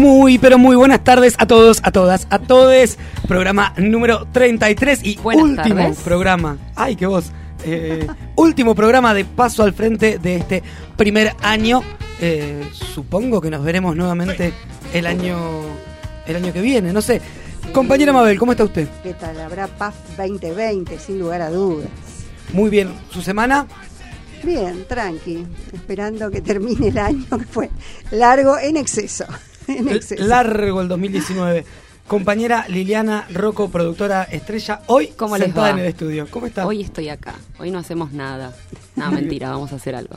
Muy, pero muy buenas tardes a todos, a todas, a todos. Programa número 33 y Buenas último tardes. programa. Ay, qué voz. Eh, último programa de paso al frente de este primer año. Eh, supongo que nos veremos nuevamente el año, el año que viene, no sé. Compañera Mabel, ¿cómo está usted? ¿Qué tal? Habrá PAF 2020, sin lugar a dudas. Muy bien. ¿Su semana? Bien, tranqui, esperando que termine el año, que fue largo en exceso. En exceso. Largo el 2019. Compañera Liliana Rocco, productora estrella, hoy ¿Cómo les sentada va? en el estudio. ¿Cómo está? Hoy estoy acá. Hoy no hacemos nada. No, mentira, vamos a hacer algo.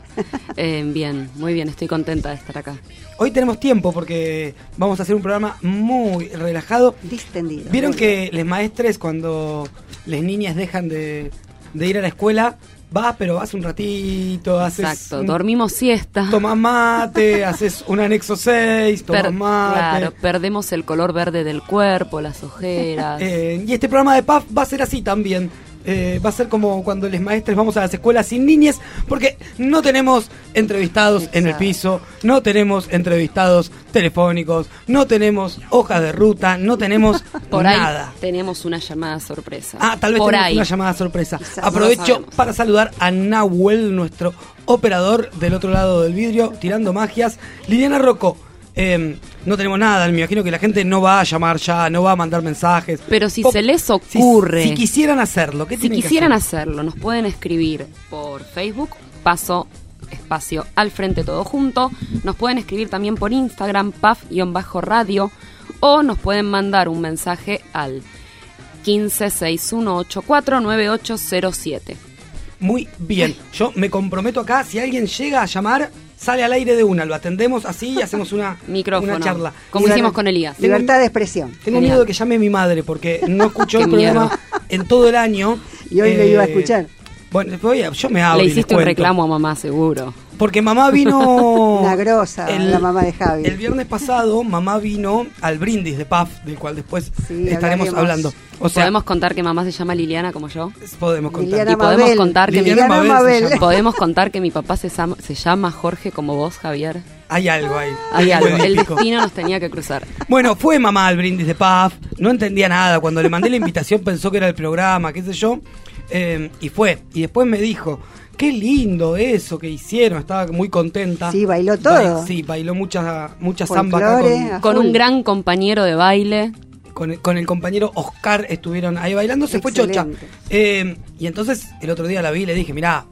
Eh, bien, muy bien, estoy contenta de estar acá. Hoy tenemos tiempo porque vamos a hacer un programa muy relajado. Distendido. Vieron que les maestres cuando las niñas dejan de, de ir a la escuela, vas pero vas un ratito, haces Exacto, un- dormimos siesta. tomás mate, haces un anexo 6, tomás Per- mate. claro, perdemos el color verde del cuerpo, las ojeras. Eh, y este programa de PAF va a ser así también. Eh, va a ser como cuando les maestres vamos a las escuelas sin niñes, porque no tenemos entrevistados en el piso, no tenemos entrevistados telefónicos, no tenemos hojas de ruta, no tenemos Por ahí nada. tenemos una llamada sorpresa. Ah, tal vez Por tenemos ahí. una llamada sorpresa. Quizás, Aprovecho para saludar a Nahuel, nuestro operador del otro lado del vidrio, tirando magias. Liliana Rocco, eh, no tenemos nada, me imagino que la gente no va a llamar ya, no va a mandar mensajes. Pero si se les ocurre, Si, quisieran hacerlo, ¿qué si que quisieran hacer? hacerlo, nos pueden escribir por Facebook, paso espacio al frente todo junto. Nos pueden escribir también por Instagram, paf-radio. O nos pueden mandar un mensaje al 1561849807. Muy bien. Yo me comprometo acá, si alguien llega a llamar, sale al aire de una, lo atendemos así y hacemos una, Micrófono. una charla. Como hicimos con Elías. Tengo- Libertad de expresión. Tengo Genial. miedo de que llame mi madre porque no escuchó el programa miedo. en todo el año. Y hoy lo iba a escuchar. Bueno, voy a- yo me abro Le y les hiciste un cuento. reclamo a mamá, seguro. Porque mamá vino. Una grosa, la mamá de Javi. El viernes pasado, mamá vino al brindis de PAF, del cual después Sí, estaremos hablaremos. hablando. O sea, podemos contar que mamá se llama Liliana como yo. podemos contar. Liliana Y podemos contar que Liliana mi, Mabel Mabel. llama. podemos contar que mi papá se, llama- se llama Jorge como vos, Javier. Hay algo ahí. Hay algo. El destino nos tenía que cruzar. Bueno, fue mamá al brindis de PAF, no entendía nada. Cuando le mandé la invitación pensó que era el programa, qué sé yo. eh, y fue. Y después me dijo, qué lindo eso que hicieron, estaba muy contenta. Sí, bailó todo. Ba- sí, bailó mucha, mucha samba acá Folclore, con, Con un gran compañero de baile. con el, con el compañero Oscar estuvieron ahí bailando, se fue chocha. Eh, y entonces el otro día la vi y le dije, mirá,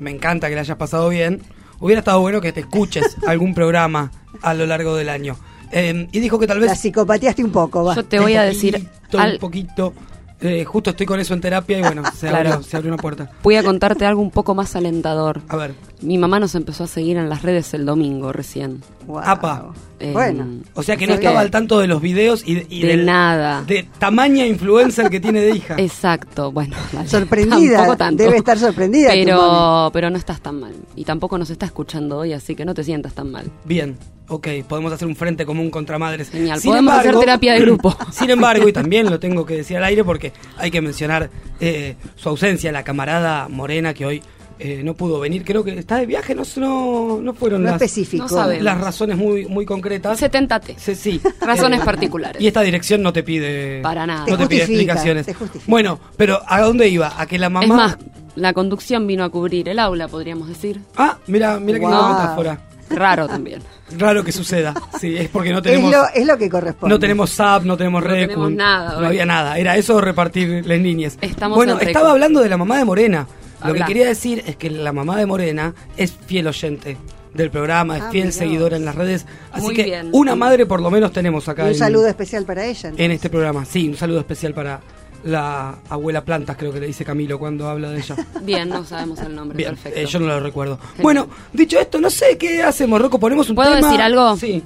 me encanta que la hayas pasado bien. Hubiera estado bueno que te escuches algún programa a lo largo del año. Eh, y dijo que tal vez... La psicopateaste un poco, va. Yo te voy a un decir. poquito, al- Un poquito. Eh, justo estoy con eso en terapia y bueno, se, Claro. abrió, se abrió una puerta. voy a contarte algo un poco más alentador. A ver. Mi mamá nos empezó a seguir en las redes el domingo recién. Guau. Apa. Eh, Bueno. O sea que no estaba que- al tanto de los videos y, y De del- nada. De tamaña influencer que tiene de hija. Exacto, bueno. vale. Sorprendida, tanto. debe estar sorprendida Pero, pero no estás tan mal. Y tampoco nos está escuchando hoy, así que no te sientas tan mal. Bien, ok, podemos hacer un frente común contra madres. Genial, podemos hacer terapia de grupo. Sin embargo, y también lo tengo que decir al aire porque hay que mencionar eh, su ausencia, la camarada Morena que hoy eh, no pudo venir, creo que está de viaje, no, no, no fueron No las, específico. No las razones muy, muy concretas. 70T. Sí, sí. Razones particulares. Y esta dirección no te pide. Para nada. Te No te, pide justifica, explicaciones. te. Bueno, pero ¿a dónde iba? A que la mamá. Es más, la conducción vino a cubrir el aula, podríamos decir. Ah, mira, mira qué Wow. linda metáfora. Raro también. Raro que suceda. Sí, es porque no Es tenemos. lo, es lo que corresponde. No tenemos SAP, no tenemos No Recu, tenemos nada, No había nada. Era eso repartir las niñas. Estamos bueno, estaba hablando de la mamá de Morena. Lo que quería decir es que la mamá de Morena es fiel oyente del programa, es Ah, fiel seguidora en las redes. Así Muy que bien. una madre por lo menos tenemos acá Un en, saludo especial para ella. en este programa. Sí, un saludo especial para la abuela Plantas, creo que le dice Camilo cuando habla de ella. Bien, no sabemos el nombre. Bien, Perfecto. eh, yo no lo recuerdo. Bueno, dicho esto, no sé qué hacemos, Rocco. Ponemos un ¿Puedo tema. decir algo? Sí.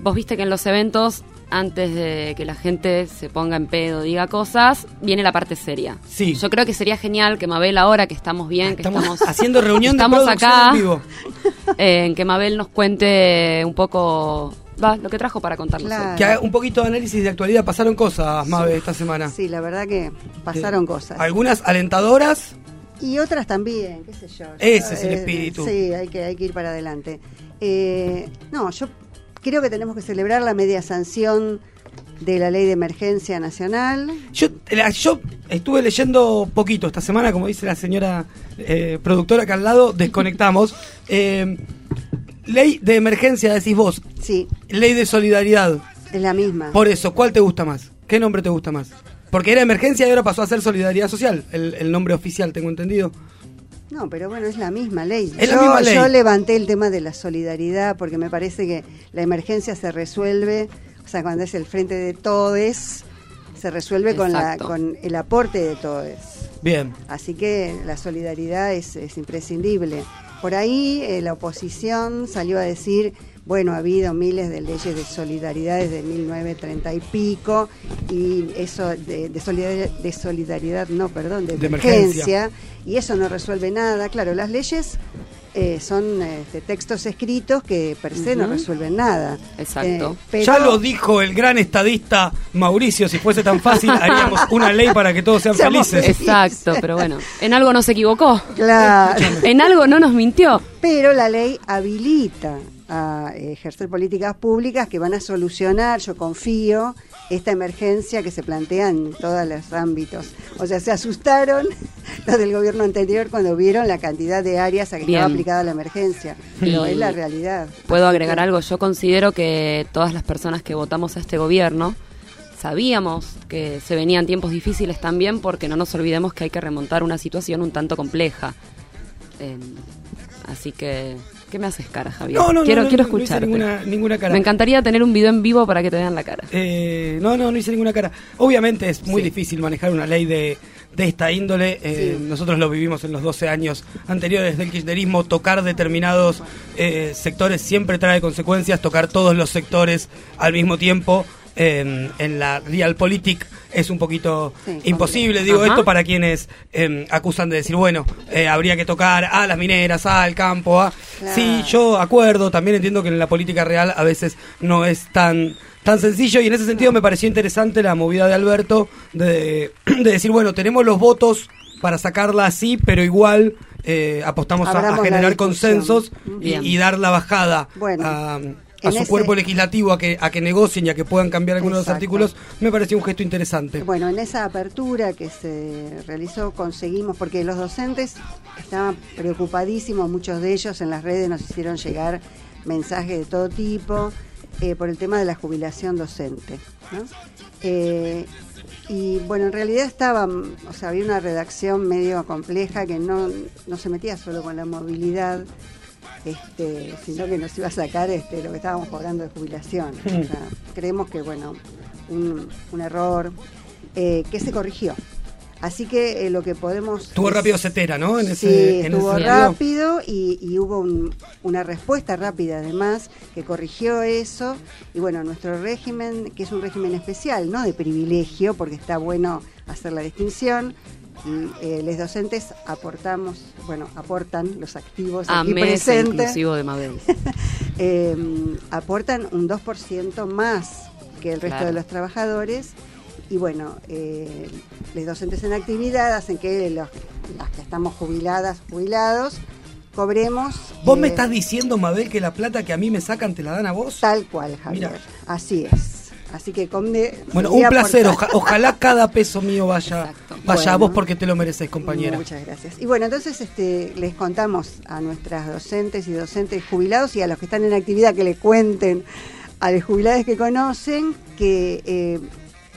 Vos viste que en los eventos, antes de que la gente se ponga en pedo, diga cosas, viene la parte seria. Sí. Yo creo que sería genial que Mabel, ahora que estamos bien, que Estamos estamos, haciendo reunión de estamos acá, en vivo. eh, en que Mabel nos cuente un poco va, lo que trajo para contarnos. Claro. Que haga un poquito de análisis de actualidad. Pasaron cosas, Mabe, esta semana. Sí, la verdad que pasaron cosas. Algunas alentadoras. Y otras también, qué sé yo. Ese es el Eh, espíritu. Sí, hay que, hay que ir para adelante. Eh, no, yo creo que tenemos que celebrar la media sanción de la ley de emergencia nacional. Yo, yo estuve leyendo poquito esta semana, como dice la señora eh, productora acá al lado, desconectamos. Eh, ley de emergencia, decís vos. Sí, Ley de solidaridad. es la misma. Por eso, ¿cuál te gusta más? ¿Qué nombre te gusta más? Porque era emergencia y ahora pasó a ser solidaridad social, el, el nombre oficial, tengo entendido. No, pero bueno, es la misma ley. Es la yo, misma ley. yo levanté el tema de la solidaridad porque me parece que la emergencia se resuelve, o sea, cuando es el frente de todos, se resuelve con, la, con el aporte de todos. Bien. Así que la solidaridad es, es imprescindible. Por ahí eh, la oposición salió a decir, bueno, ha habido miles de leyes de solidaridad desde 1930 y pico, y eso de, de solidaridad, de solidaridad, no, perdón, de, De emergencia, y eso no resuelve nada. Claro, las leyes eh, son este, textos escritos que per se no resuelven nada. Exacto. Eh, pero- Ya lo dijo el gran estadista Mauricio, si fuese tan fácil haríamos una ley para que todos sean Seamos felices. Exacto, pero bueno, en algo no se equivocó. Claro. En algo no nos mintió. Pero la ley habilita a ejercer políticas públicas que van a solucionar, yo confío, esta emergencia que se plantea en todos los ámbitos. O sea, se asustaron los del gobierno anterior cuando vieron la cantidad de áreas a que Bien. estaba aplicada la emergencia. Pero Y- es la realidad. Puedo agregar algo. Yo considero que todas las personas que votamos a este gobierno sabíamos que se venían tiempos difíciles también porque no nos olvidemos que hay que remontar una situación un tanto compleja. Eh, así que, ¿qué me haces cara, Javier? No, no, quiero no, quiero no, no hice escucharte. ninguna, ninguna cara. Me encantaría tener un video en vivo para que te vean la cara. Eh, no, no, no hice ninguna cara. Obviamente es muy Sí. difícil manejar una ley de, de esta índole. Eh, Sí. Nosotros lo vivimos en los 12 años anteriores del kirchnerismo. Tocar determinados eh, sectores siempre trae consecuencias. Tocar todos los sectores al mismo tiempo eh, en la realpolitik es un poquito Sí, imposible. Digo Ajá. esto para quienes eh, acusan de decir, bueno, eh, habría que tocar a las mineras, al campo, a... Claro. Sí, yo acuerdo, también entiendo que en la política real a veces no es tan tan sencillo y en ese sentido me pareció interesante la movida de Alberto de, de decir, bueno, tenemos los votos para sacarla así, pero igual eh, apostamos a, generar consensos y dar la bajada Bueno, a, a en su ese- cuerpo legislativo a que, a que negocien y a que puedan cambiar algunos de los artículos, me pareció un gesto interesante. Bueno, en esa apertura que se realizó conseguimos, porque los docentes estaban preocupadísimos, muchos de ellos en las redes nos hicieron llegar mensajes de todo tipo eh, por el tema de la jubilación docente. ¿no? Eh, y bueno, en realidad estaba, o sea, había una redacción medio compleja que no, no se metía solo con la movilidad, este, sino que nos iba a sacar este, lo que estábamos cobrando de jubilación. O sea, creemos que, bueno, un, un error eh, que se corrigió. Así que eh, lo que podemos... Estuvo es- rápido Cetera, ¿no? En sí, ese, en estuvo ese rápido y, y hubo un- una respuesta rápida además que corrigió eso. Y bueno, nuestro régimen, que es un régimen especial, no de privilegio, porque está bueno hacer la distinción. Y, eh, los docentes aportamos, bueno, aportan los activos A aquí presentes, inclusivo de Mabel. eh, aportan un 2% más que el resto Claro. de los trabajadores. Y bueno, eh, los docentes en actividad hacen que los, las que estamos jubiladas, jubilados, cobremos. ¿Vos me eh, estás diciendo, Mabel, que la plata que a mí me sacan te la dan a vos? Tal cual, Javier. Mira. Así es. Así que con de- Bueno, un placer. Oja- ojalá cada peso mío vaya, Exacto. vaya a vos porque te lo mereces, compañera. Muchas gracias. Y bueno, entonces este, les contamos a nuestras docentes y docentes jubilados y a los que están en actividad que le cuenten a los jubilados que conocen que eh,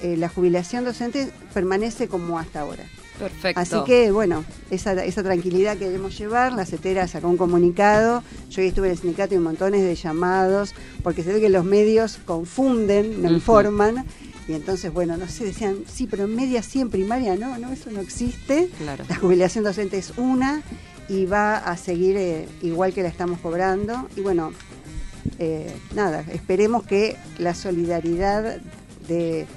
eh, la jubilación docente permanece como hasta ahora. Perfecto. Así que, bueno, esa, esa tranquilidad que debemos llevar, la CETERA sacó un comunicado, yo hoy estuve en el sindicato y montones de llamados, porque se ve que los medios confunden, no Ujú. informan, y entonces, bueno, no sé, decían, sí, pero en media sí, en primaria no, no, eso no existe. Claro. La jubilación docente es una y va a seguir eh, igual que la estamos cobrando. Y bueno, eh, nada, esperemos que la solidaridad de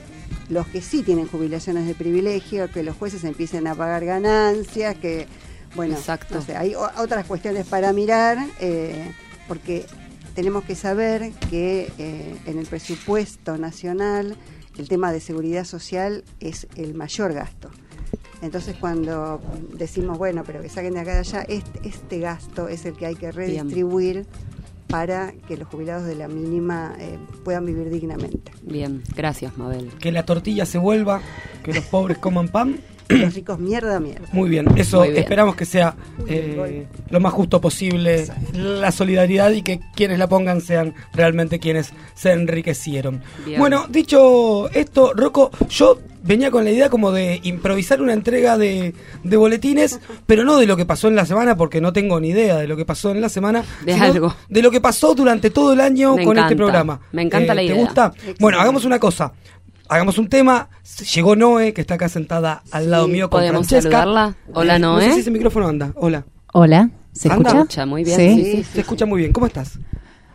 los que sí tienen jubilaciones de privilegio, que los jueces empiecen a pagar ganancias, que, bueno, Exacto. no sé, hay otras cuestiones para mirar, eh, porque tenemos que saber que eh, en el presupuesto nacional el tema de seguridad social es el mayor gasto. Entonces cuando decimos, bueno, pero que saquen de acá de allá, este, este gasto es el que hay que redistribuir para que los jubilados de la mínima eh, puedan vivir dignamente. Bien, gracias Mabel. Que la tortilla se vuelva, que los pobres coman pan. los ricos mierda, mierda. Muy bien, eso Muy bien. esperamos que sea eh, lo más justo posible la solidaridad y que quienes la pongan sean realmente quienes se enriquecieron. Bien. Bueno, dicho esto, Rocco, yo venía con la idea como de improvisar una entrega de, de boletines, pero no de lo que pasó en la semana, porque no tengo ni idea de lo que pasó en la semana, De sino algo. de lo que pasó durante todo el año Me con este programa. me encanta la ¿Te idea. gusta? Excelente. Bueno, hagamos una cosa. Hagamos un tema. Llegó Noé, que está acá sentada al lado mío con ¿podemos Francesca. saludarla? Hola, Eh, No Noé. sé si ese micrófono anda. Hola. Hola, ¿se Anda. escucha? Escucha, muy bien. Sí, Sí, sí, Se escucha muy bien. ¿Cómo estás?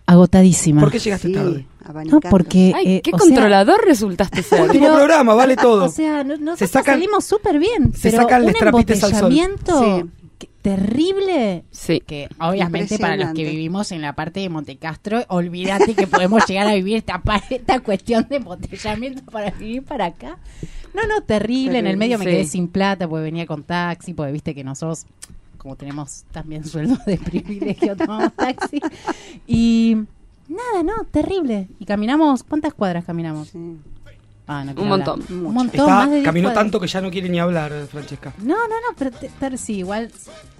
agotadísima. ¿Por qué llegaste Sí, tarde? No, porque... Ay, eh, qué o sea, controlador resultaste ser. Último Pero- programa, vale todo. O sea, no- nosotros sacan- salimos súper bien, se pero sacan un los trapites al sol. embotellamiento Sí. terrible Sí. que obviamente para los que vivimos en la parte de Montecastro, olvídate que podemos llegar a vivir esta, esta cuestión de embotellamiento para vivir para acá. No, no, terrible. En el medio me quedé sin plata porque venía con taxi, porque viste que nosotros, como tenemos también sueldo de privilegio, tomamos taxi. Y nada, no, terrible. Y caminamos, ¿cuántas cuadras caminamos? Sí. Ah, no Un montón. hablar. Un Mucho. montón, Está, más de diez caminó tanto que ya no quiere ni hablar, Francesca. No, no, no, pero te- sí, igual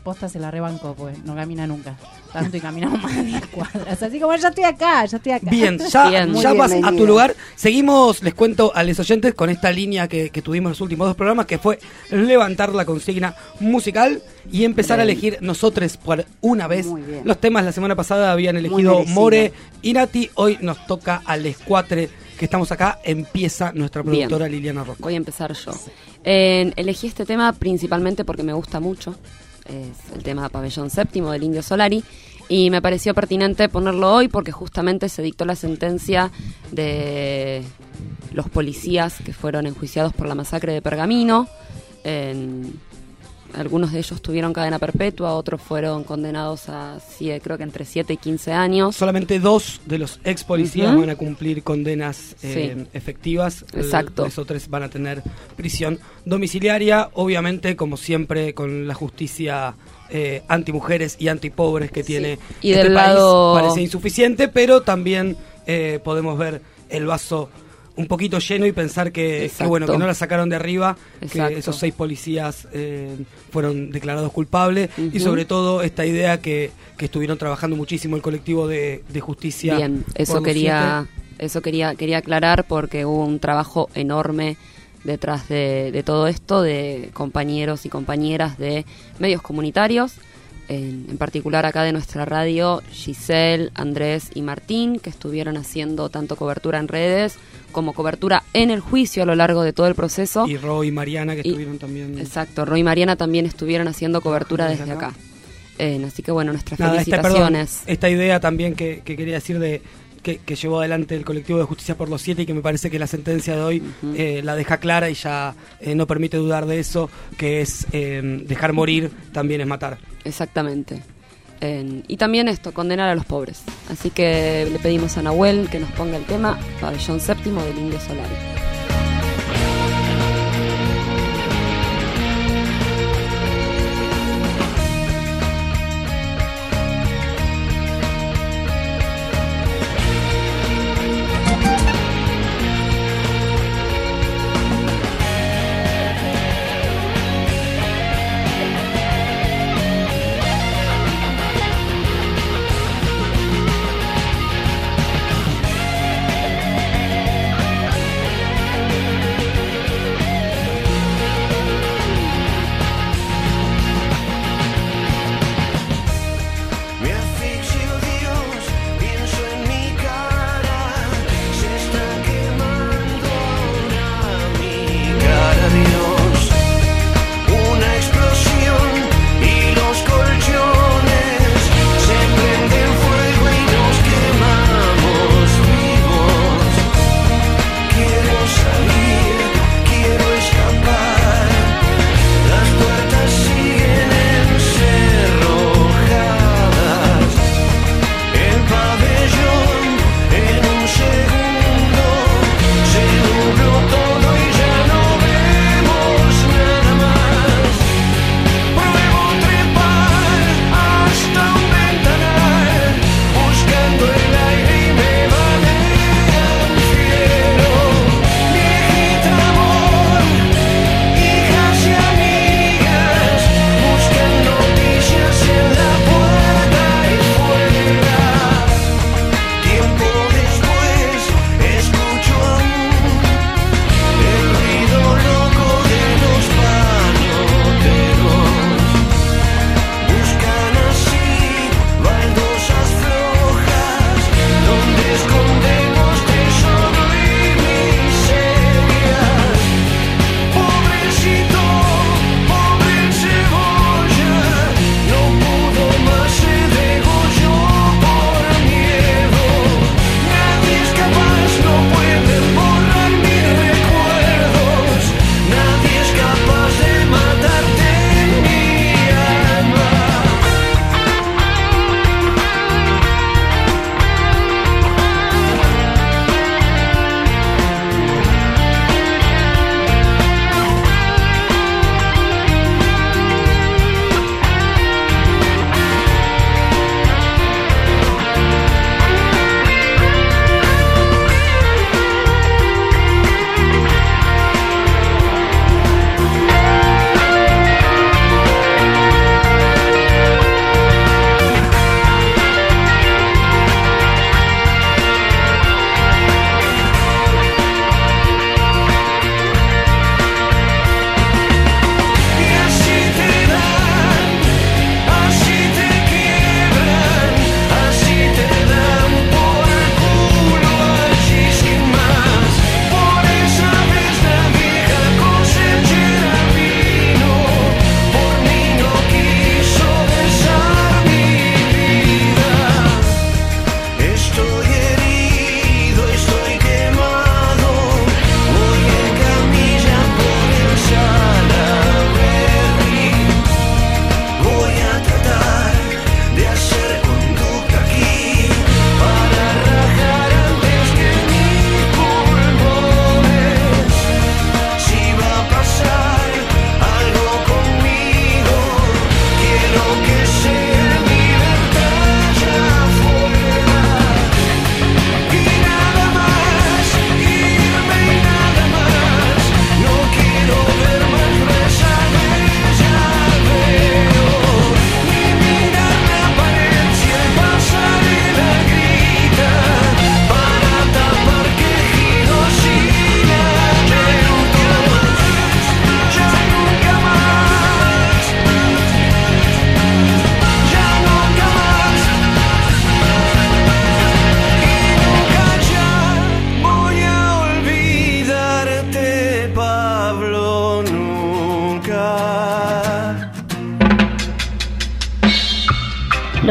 posta se la rebanco, pues no camina nunca. Tanto y caminamos más de 10 cuadras. Así que bueno, ya estoy acá, ya estoy acá. Bien, ya, Bien. Ya vas a tu lugar. Seguimos, les cuento a los oyentes, con esta línea que, que tuvimos en los últimos dos programas, que fue levantar la consigna musical y empezar a elegir nosotros por una vez. Muy bien. Los temas la semana pasada habían elegido. More y Nati. Hoy nos toca a Les Cuatre, que estamos acá. Empieza nuestra Bien. productora Liliana Rocco. Voy a empezar yo. Eh, elegí este tema principalmente porque me gusta mucho. Es el tema Pabellón Séptimo del Indio Solari. Y me pareció pertinente ponerlo hoy porque justamente se dictó la sentencia de los policías que fueron enjuiciados por la masacre de Pergamino. En- algunos de ellos tuvieron cadena perpetua, otros fueron condenados a, creo que entre 7 y 15 años. Solamente dos de los ex policías van a cumplir condenas eh, Sí. efectivas. Exacto. Los otros van a tener prisión domiciliaria, obviamente, como siempre, con la justicia eh, antimujeres y antipobres que tiene Y este del país. lado- Parece insuficiente, pero también eh, podemos ver el vaso un poquito lleno y pensar que, bueno que no la sacaron de arriba Exacto. que esos seis policías eh, fueron declarados culpables y sobre todo esta idea que, que estuvieron trabajando muchísimo el colectivo de, de justicia. Bien, eso quería, eso quería, quería aclarar porque hubo un trabajo enorme detrás de, de todo esto de compañeros y compañeras de medios comunitarios, en, en particular acá de nuestra radio, Giselle, Andrés y Martín, que estuvieron haciendo tanto cobertura en redes como cobertura en el juicio a lo largo de todo el proceso. Y Roy y Mariana que Y- estuvieron también. Exacto, Roy y Mariana también estuvieron haciendo cobertura Desde acá. acá. Eh, así que bueno, nuestras Nada, esta, perdón, felicitaciones. esta idea también que, que quería decir de que, que llevó adelante el colectivo de justicia por los siete y que me parece que la sentencia de hoy eh, la deja clara y ya eh, no permite dudar de eso, que es eh, dejar morir también es matar. Exactamente. Y también esto, condenar a los pobres. Así que le pedimos a Nahuel que nos ponga el tema Pabellón Séptimo del Indio Solari.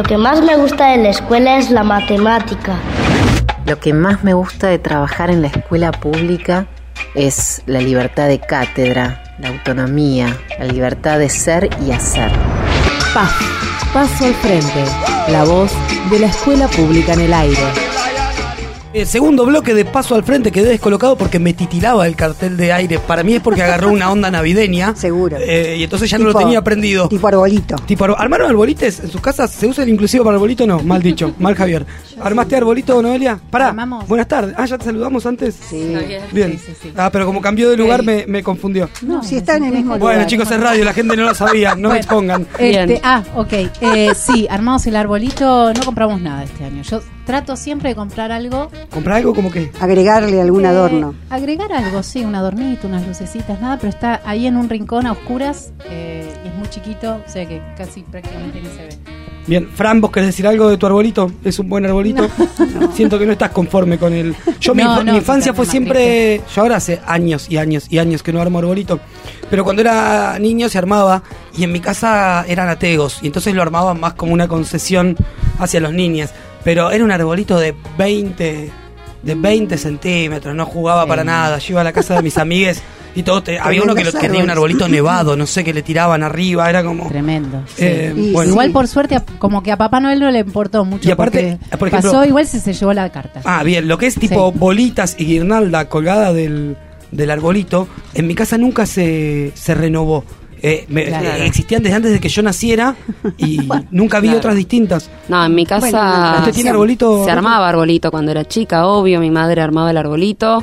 Lo que más me gusta de la escuela es la matemática. Lo que más me gusta de trabajar en la escuela pública es la libertad de cátedra, la autonomía, la libertad de ser y hacer. PAF, Paso al Frente, la voz de la escuela pública en el aire. El segundo bloque de paso al frente quedé descolocado porque me titilaba el cartel de aire. Para mí es porque agarró una onda navideña. Seguro. Eh, y entonces ya no lo tenía prendido. Tipo arbolito. Tipo, arbo- ¿armaron arbolites en sus casas? ¿Se usa el inclusivo para arbolito? No, mal dicho, mal Javier. ¿Armaste arbolito, Noelia? Pará. Armamos. Buenas tardes. Ah, ya te saludamos antes. Sí. Bien. Sí, sí, sí. Ah, pero como cambió de lugar me, me confundió. No, si está en el mismo Bueno, lugar. chicos, es radio, la gente no lo sabía, no me expongan. Este, Bien. ah, ok. Eh, sí, armamos el arbolito. No compramos nada este año. Yo trato siempre de comprar algo. ¿Comprar algo como que? Agregarle algún eh, adorno. Agregar algo, sí, un adornito, unas lucecitas, nada, pero está ahí en un rincón a oscuras eh, y es muy chiquito, o sea que casi prácticamente ni se ve. Bien, Fran, ¿vos querés decir algo de tu arbolito? ¿Es un buen arbolito? Siento que no estás conforme con él. Yo, mi, No, no, mi infancia fue siempre. Yo ahora hace años y años y años que no armo arbolito. Pero cuando era niño se armaba y en mi casa eran ateos. Y entonces lo armaban más como una concesión hacia los niños. Pero era un arbolito de 20. De 20 centímetros, no jugaba para nada. Yo iba a la casa de mis amigues y todo. te- había uno que, lo- que tenía un arbolito nevado, no sé, que le tiraban arriba, era como. Tremendo. sí. Eh, Y bueno. Igual por suerte, a- como que a Papá Noel no le importó mucho. Y aparte, porque por ejemplo- pasó igual si se llevó la carta. Ah, bien, lo que es tipo Sí. bolitas y guirnalda colgada del, del arbolito, en mi casa nunca se, se renovó. Eh, me- Claro. eh, existían desde antes de que yo naciera y nunca vi Claro. otras distintas. No, en mi casa Bueno, ¿Usted tiene arbolito? se armaba arbolito cuando era chica, obvio, mi madre armaba el arbolito.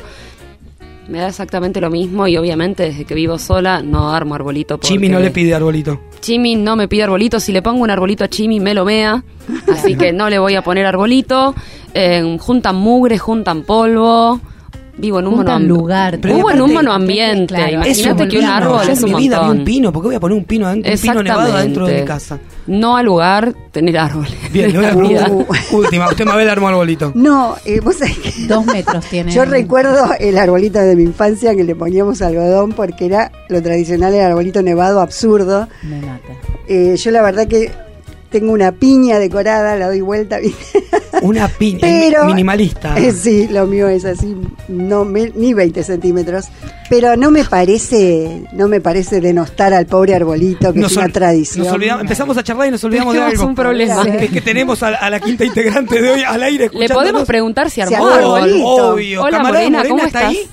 Me da exactamente lo mismo y obviamente desde que vivo sola no armo arbolito. porque Chimi no le pide arbolito. Chimi no me pide arbolito. Si le pongo un arbolito a Chimi me lo mea. Así que no le voy a poner arbolito. Eh, juntan mugre, juntan polvo. Vivo en un Juntan mono lugar. Pero Vivo en un monoambiente. Claro, Imagínate que un árbol Yo es en un mi vida vi un pino, ¿por qué voy a poner un pino adentro, un pino nevado adentro de mi casa? No al lugar tener árboles. Bien, preguntar. vida. Última, usted me ve el armo arbolito. No, eh, vos sabés que Dos metros tiene. yo recuerdo el arbolito de mi infancia que le poníamos algodón porque era lo tradicional, el arbolito nevado absurdo. Me mata. Eh, yo la verdad que tengo una piña decorada, la doy vuelta. Una piña, pero minimalista. Eh, sí, lo mío es así, no me- ni 20 centímetros, pero no me parece, no me parece denostar al pobre arbolito que Nos es una ol- tradición. nos olvidamos- empezamos a charlar y nos olvidamos de algo. un problema. Que, que tenemos a, a la quinta integrante de hoy al aire. Le podemos preguntar si armó arbolito. Obvio. Hola, Camarada Morena, ¿cómo ¿está estás? ahí?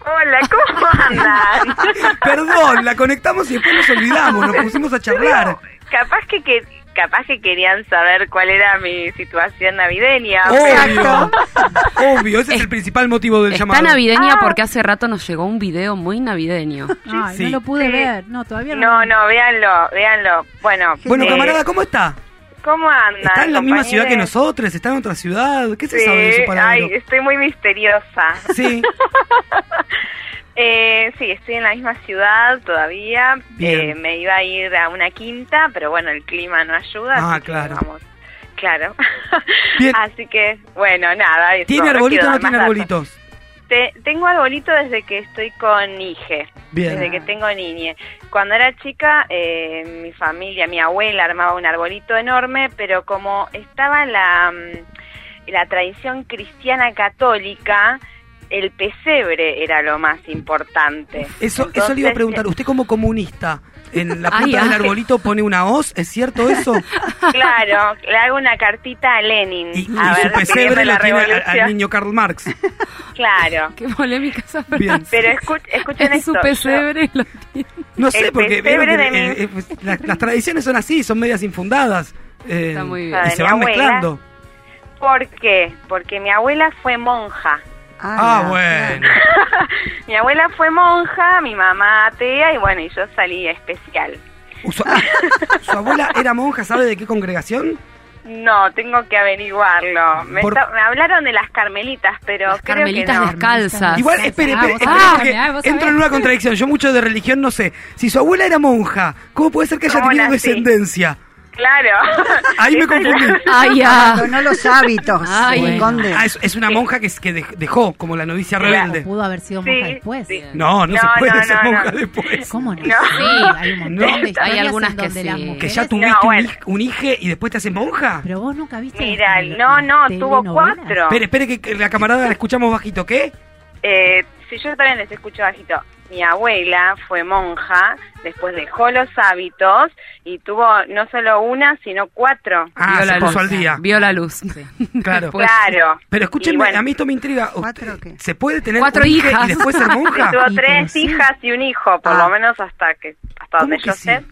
Hola, ¿cómo andan? Perdón, la conectamos y después nos olvidamos, nos pusimos a charlar. capaz que, que capaz que querían saber cuál era mi situación navideña. Obvio, obvio, ese es el principal motivo del Está llamado. navideña Ah. porque hace rato nos llegó un video muy navideño. Ay, Sí. no lo pude Sí. ver. No, todavía no. No, no, véanlo, véanlo. Bueno, Bueno, eh, camarada, ¿cómo está? ¿cómo andan? ¿Está en la misma ciudad que nosotros? ¿Está en otra ciudad? ¿Qué se Sí, sabe de su ay, paradero? estoy muy misteriosa. Sí, Eh, sí, estoy en la misma ciudad todavía. Eh, me iba a ir a una quinta, pero bueno, el clima no ayuda. Ah, así que claro. Vamos. Claro. Bien. así que, bueno, nada. eso, ¿tiene no arbolito o no tiene arbolitos? Te- tengo arbolito desde que estoy con Ige. Bien. Desde que tengo niñe. Cuando era chica, eh, mi familia, mi abuela armaba un arbolito enorme, pero como estaba la, mm, la tradición cristiana católica, el pesebre era lo más importante. Eso, eso le iba a Entonces, preguntar. ¿Usted como comunista en la punta Ay, del ay. arbolito pone una hoz? ¿Es cierto eso? Claro, le hago una cartita a Lenin. Y, y a su pesebre lo la tiene al, niño Karl Marx. Claro. Qué polémica esa frase. Bien. Pero escu- escuchen Es su esto. yo- pesebre lo tiene. No sé, El porque veo pesebre que, de mi- eh, eh, pues, las, las tradiciones son así, son medias infundadas. eh, Está muy bien. Y se van abuela. mezclando. ¿Por qué? Porque mi abuela fue monja. Ah, no. bueno. Mi abuela fue monja, mi mamá atea y bueno, y yo salí especial. Su, ah, su abuela era monja, ¿sabe de qué congregación? No, tengo que averiguarlo. Me, Por- está- me hablaron de las carmelitas, pero Las creo carmelitas que no. descalzas. Igual, espere, Ah, espere, porque ah, entro sabés. en una contradicción. Yo mucho de religión no sé. Si su abuela era monja, ¿cómo puede ser que haya ¿Cómo tenido nací? descendencia? Claro. Ahí me confundí. Ay, ya. No, los hábitos, Ay. eh, conde. Ah, es, es una monja que, es- que dej- dejó, como la novicia rebelde. Pudo haber sido Sí, monja después. sí. No, no, No, se puede no, ser no, monja no. después. ¿Cómo no? No. Sí, hay un montón No. de Hay algunas que sí. mujeres... Que ya tuviste un, bueno. hij- un hije y después te haces monja. Pero vos nunca viste... Mira, no, no, tuvo cuatro. Espere, espere que- que la camarada la escuchamos bajito. ¿Qué? Eh, si yo también les escucho bajito. Mi abuela fue monja, después dejó los hábitos y tuvo no solo una, sino cuatro. Ah, Vio se la puso luz. al día. Vio la luz. Claro. Después- claro. Pero escúchenme, bueno, a mí esto me intriga. ¿Cuatro qué? ¿Se puede tener Cuatro hijas. y después ser monja? Tuvo tres sí. hijas y un hijo, por Ah. lo menos hasta que hasta ¿Cómo donde que yo sí? sé.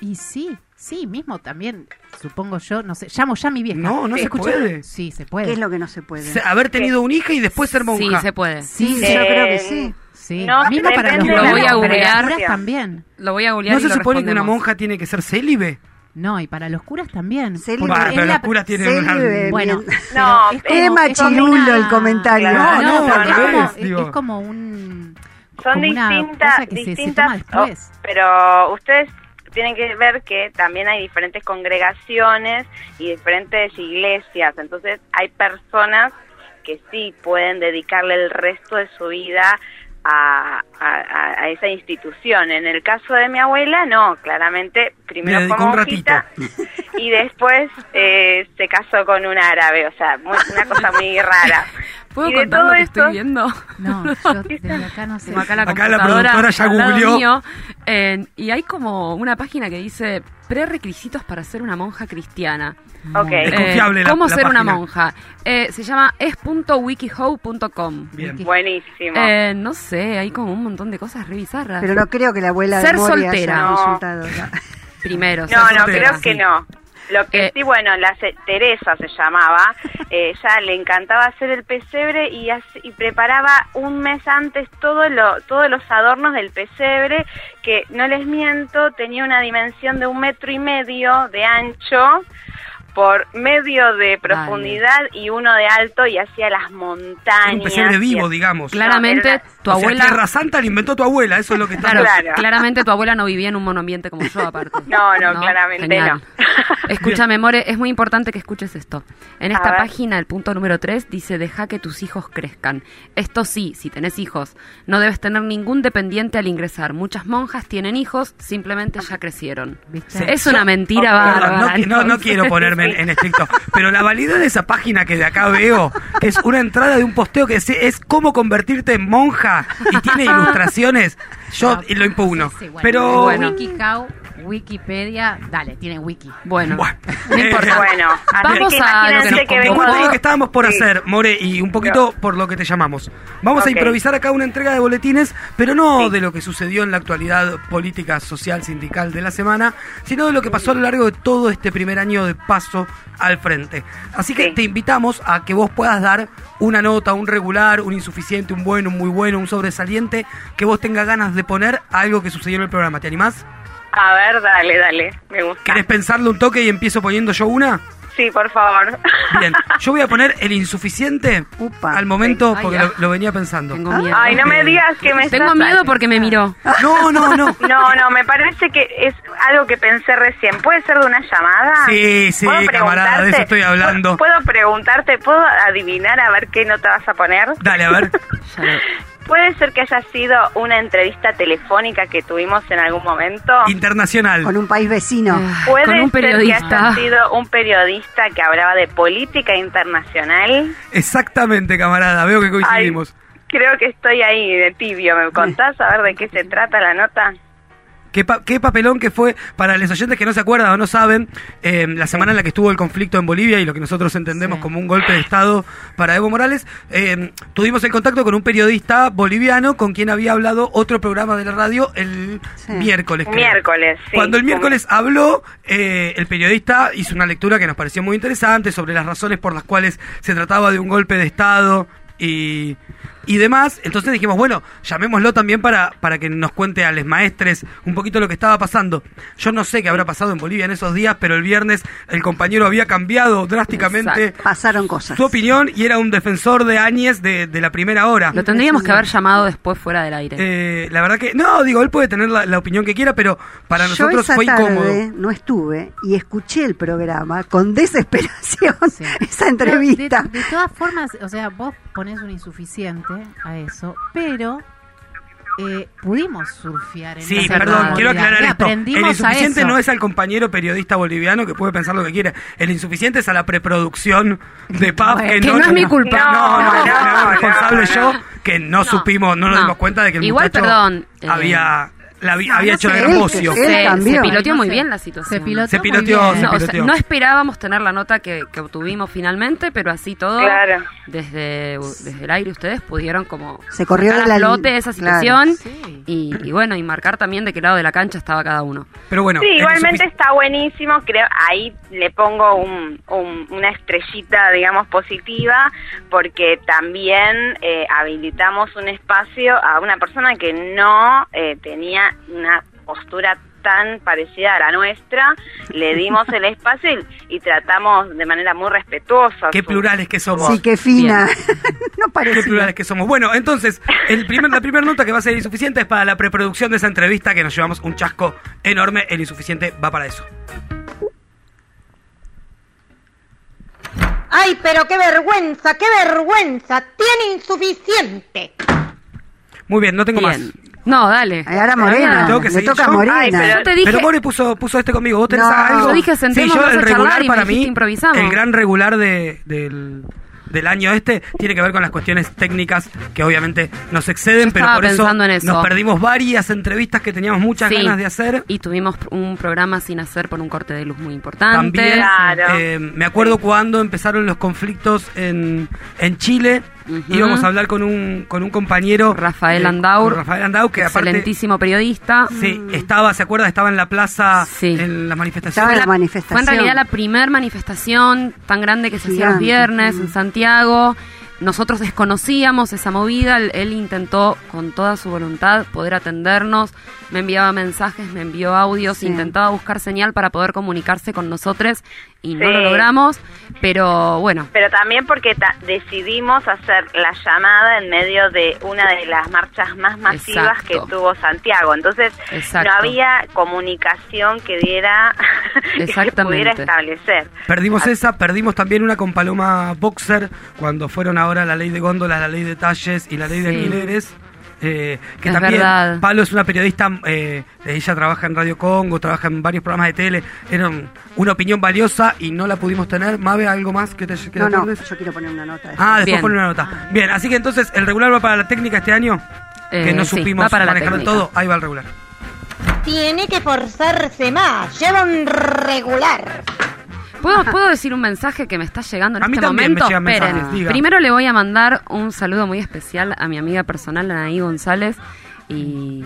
Y sí, sí, mismo también, supongo yo, no sé, llamo ya a mi vieja. No, no Sí, se escucha. puede. Sí, se ¿Qué puede. es lo que no se puede? Se- haber tenido un hija y después ser monja. Sí, se puede. Sí, Sí, sí, yo creo que sí. Sí. no, mismo para los para creencia. curas también. Lo voy a googlear ¿No y se lo supone que una monja tiene que ser célibe? No, y para los curas también. Célibe. La- los curas tienen una... Célibe. Bueno. No, es Qué como- es como machirulo una- el comentario. No. No, no, es, como, es- digo. es como un... Son distintas, distintas, oh, pero ustedes tienen que ver que también hay diferentes congregaciones y diferentes iglesias, entonces hay personas que sí pueden dedicarle el resto de su vida a, a- a esa institución. En el caso de mi abuela, no, claramente primero fue monjita y después eh, se casó con un árabe, o sea, muy- una cosa muy rara. ¿Puedo contar lo que esto- estoy viendo? No, yo desde acá no sé. Acá la Acá la computadora productora ya googleó. mío, eh, y hay como una página que dice prerequisitos para ser una monja cristiana. Ok. Es Eh, confiable la- ¿Cómo la ser una monja? Eh, se llama es.wikihow.com. Bien. Buenísimo. Eh, no sé, hay como un montón de cosas re bizarras. Pero no creo que la abuela Ser de soltera. haya No. Primero, ser No, no, soltera, creo que no. Lo que Eh, sí, bueno, la se- Teresa se llamaba, eh, ella le encantaba hacer el pesebre y, y preparaba un mes antes todo lo, todos los adornos del pesebre, que no les miento, tenía una dimensión de un metro y medio de ancho por medio de profundidad y uno de alto y hacía las montañas. Un pesebre vivo, digamos. Claramente, tu O sea, abuela... Tierra Santa la inventó tu abuela, eso es lo que está... Claro, Claro. claramente tu abuela no vivía en un monoambiente como yo, aparte. No, no, claramente Genial. no. Escúchame, More, es muy importante que escuches esto. En A esta ver. página, el punto número 3, dice, deja que tus hijos crezcan. Esto sí, si tenés hijos, no debes tener ningún dependiente al ingresar. Muchas monjas tienen hijos, simplemente ya crecieron. ¿Viste? Es una mentira bárbara. no, quiero ponerme en, en estricto, pero la validez de esa página que de acá veo, es una entrada de un posteo que dice, es cómo convertirte en monja y tiene ilustraciones, yo lo impugno. Sí, sí, bueno. Pero Bueno. WikiHow, Wikipedia, dale, tiene wiki. Bueno, Bueno. no importa. Bueno, así Vamos que a lo que nos que vengo lo que estábamos por Sí. hacer, More, y un poquito por lo que te llamamos. Vamos a improvisar acá una entrega de boletines, pero no Sí. de lo que sucedió en la actualidad política, social, sindical de la semana, sino de lo que pasó a lo largo de todo este primer año de paso al frente. Así que Sí. te invitamos a que vos puedas dar una nota, un regular, un insuficiente, un bueno, un muy bueno, un sobresaliente, que vos tengas ganas de poner a algo que sucedió en el programa. ¿Te animás? A ver, dale, dale, me gusta. ¿Querés pensarle un toque y empiezo poniendo yo una? Sí, por favor. Bien, yo voy a poner el insuficiente Upa. al momento Ay, porque lo, lo venía pensando. Tengo miedo. Ay, no me digas que me Tengo estás- miedo porque me miró. No, no, no. No, no, me parece que es algo que pensé recién. ¿Puede ser de una llamada? Sí, sí, ¿Puedo camarada, de eso preguntarte- estoy hablando. ¿Puedo preguntarte, puedo adivinar a ver qué nota vas a poner? Dale, a ver. ¿Puede ser que haya sido una entrevista telefónica que tuvimos en algún momento? Internacional. Con un país vecino. ¿Puede Con un ser que periodista. haya sido un periodista que hablaba de política internacional? Exactamente, camarada. Veo que Ay, coincidimos. creo que estoy ahí de tibio. ¿Me contás a ver de qué se trata la nota? ¿Qué, pa- qué papelón que fue para los oyentes que no se acuerdan o no saben, eh, la semana en la que estuvo el conflicto en Bolivia y lo que nosotros entendemos Sí. como un golpe de Estado para Evo Morales, eh, tuvimos el contacto con un periodista boliviano con quien había hablado otro programa de la radio el Sí. miércoles. creo. Miércoles, sí. Cuando el miércoles habló, eh, el periodista hizo una lectura que nos pareció muy interesante sobre las razones por las cuales se trataba de un golpe de Estado y y demás. Entonces dijimos, bueno, llamémoslo también para, para que nos cuente a los maestres un poquito lo que estaba pasando. Yo no sé qué habrá pasado en Bolivia en esos días, pero el viernes el compañero había cambiado drásticamente Pasaron cosas. su opinión y era un defensor de Áñez de, de la primera hora. Lo tendríamos que haber llamado después fuera del aire. Eh, la verdad que, no, digo, él puede tener la, la opinión que quiera, pero para Yo nosotros esa fue tarde incómodo. no estuve y escuché el programa con desesperación esa entrevista. De, de todas formas, o sea, vos ponés un insuficiente a eso, pero eh, pudimos surfear en Sí, esa perdón, quiero aclarar esto. El a insuficiente eso. no es al compañero periodista boliviano que puede pensar lo que quiere. El insuficiente es a la preproducción de. Bueno, que no es mi culpa. No, no, No, no, no, responsable no, yo no. que no, supimos, no nos no. dimos cuenta de que el Igual, muchacho perdón, eh, había, la había, no había sé, hecho hermoso. él se, se piloteó muy bien la situación. Se piloteó, Se muy piloteó, bien. se No, o sea, no esperábamos tener la nota que, que obtuvimos finalmente, pero así todo, Claro. desde, desde el aire ustedes pudieron como Se corrió de a la línea, esa claro. situación Sí. y, y bueno, y marcar también de qué lado de la cancha estaba cada uno. Pero bueno, Sí, igualmente está buenísimo. Creo ahí le pongo un, un- una estrellita, digamos, positiva, porque también eh, habilitamos un espacio a una persona que no eh, tenía una postura tan parecida a la nuestra. Le dimos el espacio y, y tratamos de manera muy respetuosa. Qué su- plurales que somos. Sí, qué fina. no Qué parecía. plurales que somos. Bueno, entonces, el primer, la primera nota que va a ser insuficiente es para la preproducción de esa entrevista que nos llevamos un chasco enorme. El insuficiente va para eso. ¡Ay, pero qué vergüenza, qué vergüenza! ¡Tiene insuficiente! Muy bien, no tengo Bien. más. No, dale. Ay, ahora Morena. ¿Tengo que toca yo? Morena. Ay, pero- Yo te dije, Pero More puso, puso este conmigo. ¿Vos tenés No. algo? Yo dije, sí, yo el regular para mí, improvisamos. el gran regular de, del, del año este tiene que ver con las cuestiones técnicas que obviamente nos exceden, pero por eso, pensando en eso. nos perdimos varias entrevistas que teníamos muchas Sí. ganas de hacer. Y tuvimos un programa sin hacer por un corte de luz muy importante. También Claro. eh, me acuerdo cuando empezaron los conflictos en, en Chile. Íbamos a hablar con un, con un compañero. Rafael eh, Andaur. Rafael Andaur, que aparte. excelentísimo periodista. Sí, estaba, ¿se acuerda? Estaba en la plaza, Sí. en la Estaba manifestación. en la Fue manifestación. en realidad la primer manifestación tan grande que se hacía los viernes en Santiago. Nosotros desconocíamos esa movida, él, él intentó con toda su voluntad poder atendernos, me enviaba mensajes, me envió audios, Sí. intentaba buscar señal para poder comunicarse con nosotros y no lo logramos, pero bueno, Pero también porque ta- decidimos hacer la llamada en medio de una de las marchas más masivas Exacto. que tuvo Santiago. Entonces Exacto. no había comunicación que diera, que se pudiera establecer. Perdimos esa, perdimos también una con Paloma Boxer cuando fueron ahora la ley de góndolas, la ley de talles y la ley de Sí. alquileres. eh, que Es también verdad. Palo es una periodista, eh, ella trabaja en Radio Congo, trabaja en varios programas de tele, era un- una opinión valiosa y no la pudimos tener. Mabe, ¿algo más que te, que No, no, yo quiero poner una nota. Ah, después Bien. pone una nota. Bien, así que entonces el regular va para la técnica este año, que Eh, no sí, supimos para la manejar técnica. todo, ahí va el regular. Tiene que forzarse más. Lleva un regular. ¿Puedo, ¿Puedo decir un mensaje que me está llegando en A mí este también me momento? mensajes, Esperen. diga. Primero le voy a mandar un saludo muy especial a mi amiga personal, Anaí González, y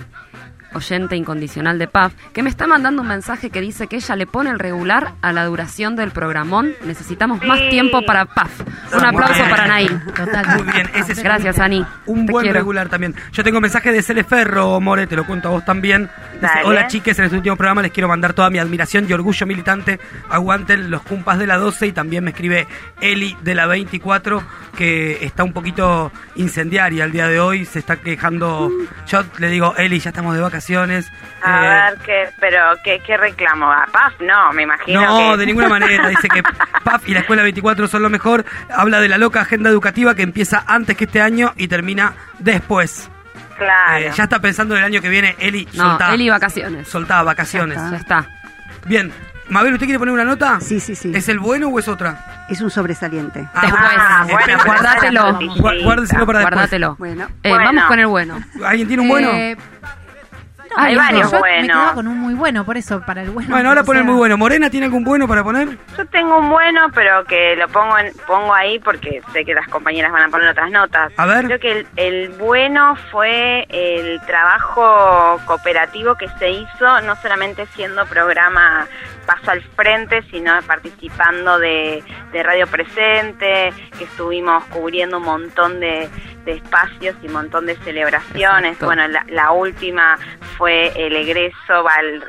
oyente incondicional de PAF, que me está mandando un mensaje que dice que ella le pone el regular a la duración del programón. Necesitamos más tiempo para PAF. Un Muy aplauso bien. para Anaí. Muy bien, ese es Gracias, un, Ani. Un Te buen quiero. regular también. Yo tengo mensaje de Cele Ferro, More, te lo cuento a vos también. Dice. Hola chiques, en este último programa les quiero mandar toda mi admiración y orgullo militante. Aguanten los cumpas de la 12 y también me escribe Eli de la 24 que está un poquito incendiaria el día de hoy, se está quejando. Yo le digo, Eli, ya estamos de vacaciones. A Eh, ver, ¿qué, pero ¿qué, qué reclamo? ¿A PAF? No, me imagino No, que... de ninguna manera. Dice que PAF y la Escuela 24 son lo mejor. Habla de la loca agenda educativa que empieza antes que este año y termina después. Claro. Eh, ya está pensando en el año que viene. Eli, No, soltá. Eli vacaciones. Soltá, vacaciones. Ya Ya está. Bien. Mabel, ¿usted quiere poner una nota? Sí, sí, sí. ¿Es el bueno o es otra? Es un sobresaliente. Ah, Después, Ah, bueno, Gua- Guárdeselo para después. Guárdatelo. Bueno. Eh, Bueno. Vamos con el bueno. ¿Alguien tiene un bueno? No, Hay yo varios me buenos. quedaba con un muy bueno, por eso, para el bueno. Bueno, ahora poner sea, muy bueno. ¿Morena tiene algún bueno para poner? Yo tengo un bueno, pero que lo pongo en- pongo ahí porque sé que las compañeras van a poner otras notas. A ver. Creo que el, el bueno fue el trabajo cooperativo que se hizo, no solamente siendo programa Paso al Frente, sino participando de, de Radio Presente, que estuvimos cubriendo un montón de, de espacios y un montón de celebraciones. Exacto. Bueno, la, la última fue el egreso, va, el,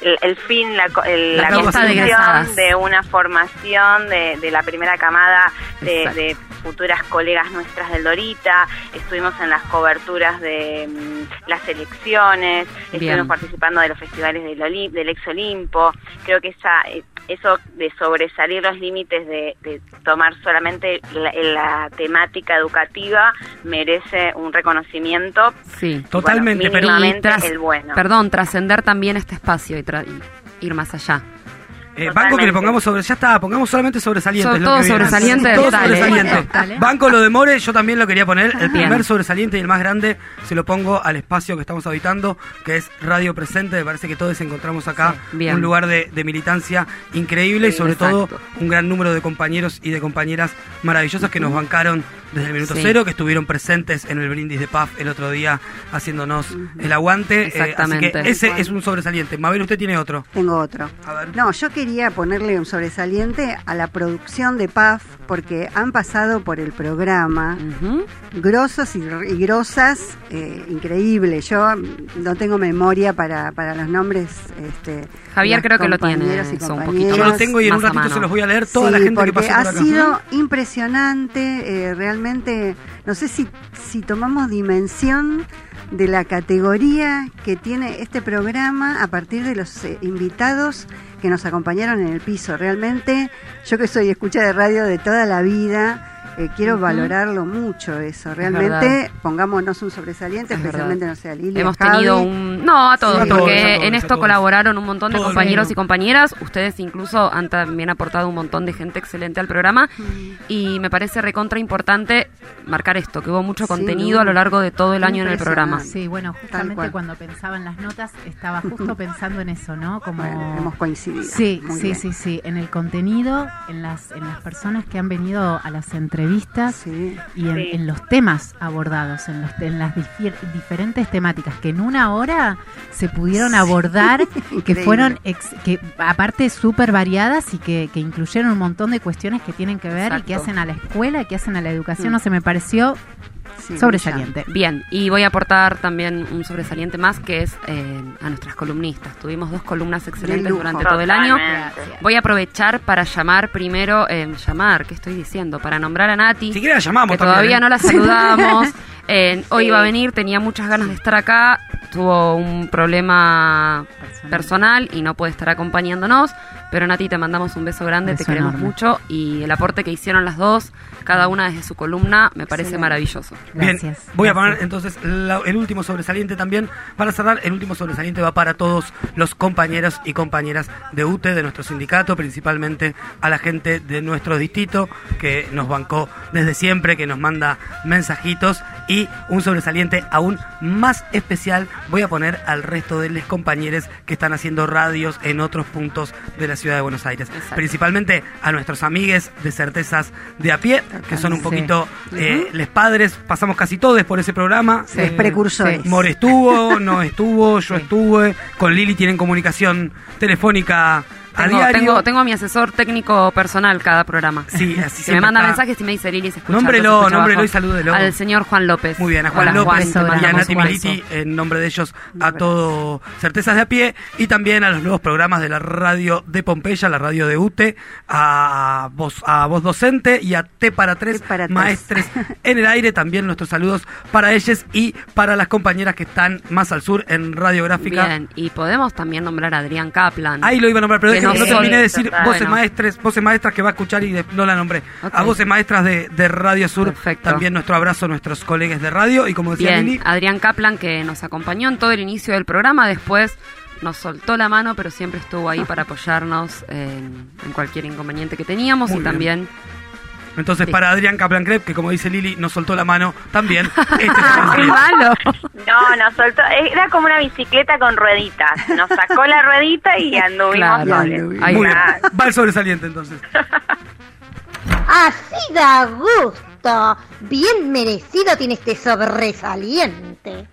el- fin, la, co- el- La la de construcción egresadas. de una formación de, de la primera camada de, de futuras colegas nuestras del Dorita, estuvimos en las coberturas de mm, las elecciones, estuvimos Bien. participando de los festivales del, Oli- del Ex Olimpo, creo que esa, eh, eso de sobresalir los límites de, de tomar solamente la, la temática educativa merece un reconocimiento, Sí. Totalmente, bueno, pero- tras- el bueno. Perdón, trascender también este espacio y, y ir más allá. Eh, banco que le pongamos sobre. Ya está, pongamos solamente sobresalientes. Sobre lo todo que Todo dale. sobresaliente. Dale. Banco lo de More, yo también lo quería poner. El Bien. primer sobresaliente y el más grande se lo pongo al espacio que estamos habitando, que es Radio Presente. Me parece que todos encontramos acá bien. un lugar de, de militancia increíble y sobre exacto. todo un gran número de compañeros y de compañeras maravillosas que nos bancaron desde el minuto Sí. cero, que estuvieron presentes en el brindis de PAF el otro día haciéndonos el aguante. Eh, así que ese es un sobresaliente. Mabel, usted tiene otro. Tengo otro. A ver. No, yo quería ponerle un sobresaliente a la producción de PAF porque han pasado por el programa Ujú. grosos y, y grosas, eh, increíble. Yo no tengo memoria para, para los nombres. Este, Javier creo que lo tiene eso un poquito Yo lo tengo y en un ratito se los voy a leer toda la gente que pasó por ha acá. sido impresionante, eh, realmente, no sé si, si tomamos dimensión de la categoría que tiene este programa a partir de los eh, invitados que nos acompañaron en el piso. Realmente, yo que soy escucha de radio de toda la vida, eh, quiero valorarlo mucho eso. Realmente, pongámonos un sobresaliente, Es especialmente, verdad. no sé, a Lilia, Hemos Javi. tenido un... No, a todos, Sí, a todos, porque a todos, en esto colaboraron un montón de Todo compañeros y compañeras. Ustedes incluso han también aportado un montón de gente excelente al programa. Y me parece recontra importante marcar esto, que hubo mucho Sí, contenido a lo largo de todo el año en el programa. Sí, bueno, justamente cuando pensaba en las notas, estaba justo pensando en eso, ¿no? Como Bueno, hemos coincidido. Sí, Muy sí, bien. sí, sí, en el contenido, en las en las personas que han venido a las entrevistas Sí. y en, Sí. en los temas abordados, en, los, en las difier- diferentes temáticas que en una hora se pudieron abordar, que fueron, ex- que aparte súper variadas y que, que incluyeron un montón de cuestiones que tienen que ver y que hacen a la escuela, que hacen a la educación, Mm. no se me pareció Sí, sobresaliente. Bien, y voy a aportar también un sobresaliente más que es eh, a nuestras columnistas. Tuvimos dos columnas excelentes durante todo el año. Totalmente. Voy a aprovechar para llamar primero, eh, llamar, ¿qué estoy diciendo? Para nombrar a Nati. Si quiere la llamamos que también, todavía ¿eh? no la saludamos. Eh, hoy Sí. iba a venir, tenía muchas ganas de estar acá, tuvo un problema Personal. personal y no puede estar acompañándonos. Pero Nati, te mandamos un beso grande, Beso te queremos enorme. mucho y el aporte que hicieron las dos, cada una desde su columna, me parece maravilloso. Bien, Gracias. voy a poner entonces la- el último sobresaliente también. Para cerrar, el último sobresaliente va para todos los compañeros y compañeras de UTE, de nuestro sindicato, principalmente a la gente de nuestro distrito que nos bancó desde siempre, que nos manda mensajitos. Y un sobresaliente aún más especial voy a poner al resto de los compañeros que están haciendo radios en otros puntos de la ciudad de Buenos Aires. Exacto. Principalmente a nuestros amigues de certezas de a pie, que son un Sí. poquito eh, les padres, pasamos casi todos por ese programa. Sí, Eh, precursores. More estuvo, no estuvo, yo Sí. estuve, con Lili tienen comunicación telefónica Tengo, diario. tengo, tengo a mi asesor técnico personal cada programa. Sí, así Que me manda está. mensajes y me dice Lili se escucha. Nómbrelo, se escucha nómbrelo bajo". y salúdelo. Al señor Juan López. Muy bien, a Juan Hola, López Juan, y a Nati Militi, en nombre de ellos, a todo Certezas de a pie y también a los nuevos programas de la radio de Pompeya, la radio de UTE, a voz, a voz docente y a T para tres, T para tres. maestres en el aire. También nuestros saludos para ellos y para las compañeras que están más al sur en radiográfica. Bien, y podemos también nombrar a Adrián Kaplan. Ahí lo iba a nombrar, pero Que no que no terminé de decir voces Bueno. maestres, voces maestras que va a escuchar y de- no la nombré. A voces maestras de, de Radio Sur, Perfecto. también nuestro abrazo a nuestros colegas de radio y como decía Bien, Lili, Adrián Kaplan que nos acompañó en todo el inicio del programa, después nos soltó la mano, pero siempre estuvo ahí para apoyarnos en, en cualquier inconveniente que teníamos Muy y bien. también Entonces, para Adrián Kaplan-Krep, que como dice Lili, nos soltó la mano también. Este es Qué el malo. No, nos soltó. Era como una bicicleta con rueditas. Nos sacó la ruedita y anduvimos Claro, soles. Muy bien. Va el sobresaliente entonces. Así da gusto. Bien merecido tiene este sobresaliente.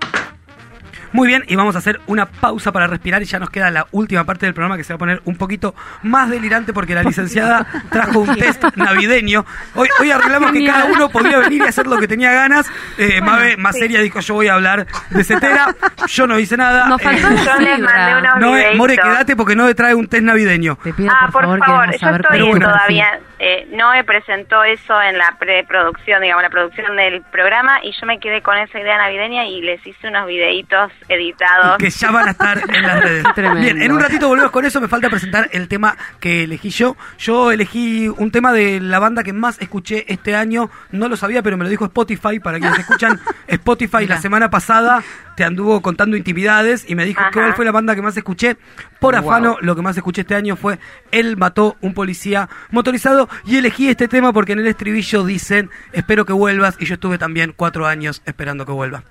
Muy bien, y vamos a hacer una pausa para respirar y ya nos queda la última parte del programa que se va a poner un poquito más delirante porque la licenciada trajo un test navideño. Hoy, hoy arreglamos que cada uno podía venir y hacer lo que tenía ganas. Eh, Mabe, más seria, dijo yo voy a hablar de Cetera. Yo no hice nada. Nos faltó la Eh, Yo les mandé unos no, eh. More, quédate porque no te trae un test navideño. ah, por favor, yo estoy todavía. Eh, Noé presentó eso en la preproducción, digamos, la producción del programa, y yo me quedé con esa idea navideña y les hice unos videitos editados. que ya van a estar en las redes. Tremendo. Bien, en un ratito volvemos con eso. Me falta presentar el tema que elegí yo. Yo elegí un tema de la banda que más escuché este año. No lo sabía, pero me lo dijo Spotify. Para quienes escuchan Spotify, la semana pasada te anduvo contando intimidades y me dijo Ajá. cuál fue la banda que más escuché. Por Wow. afano, lo que más escuché este año fue Él mató un policía motorizado. Y elegí este tema porque en el estribillo dicen Espero que vuelvas. Y yo estuve también cuatro años esperando que vuelva.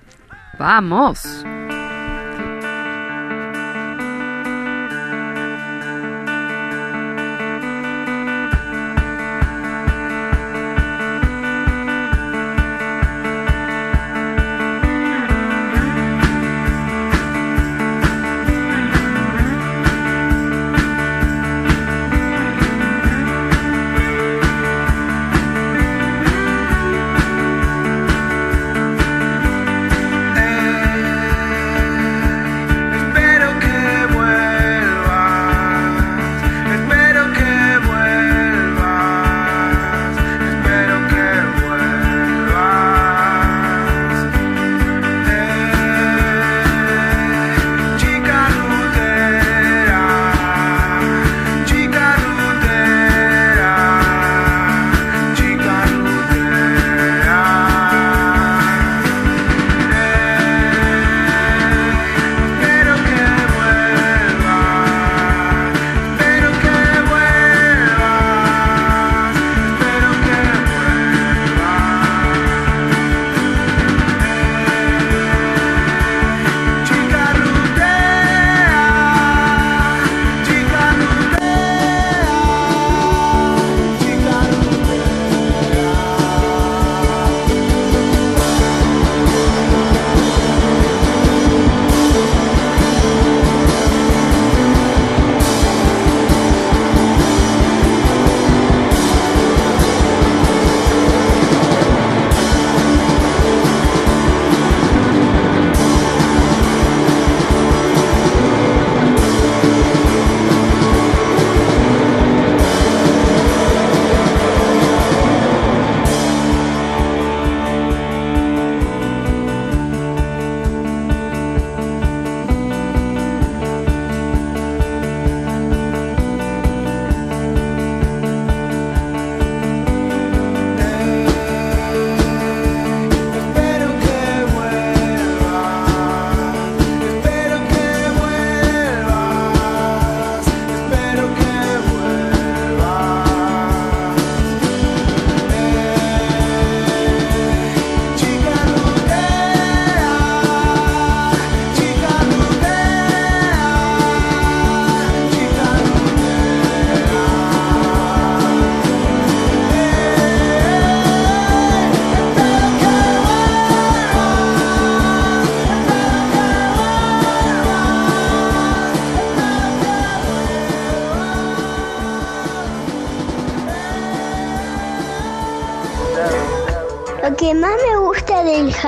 Vamos.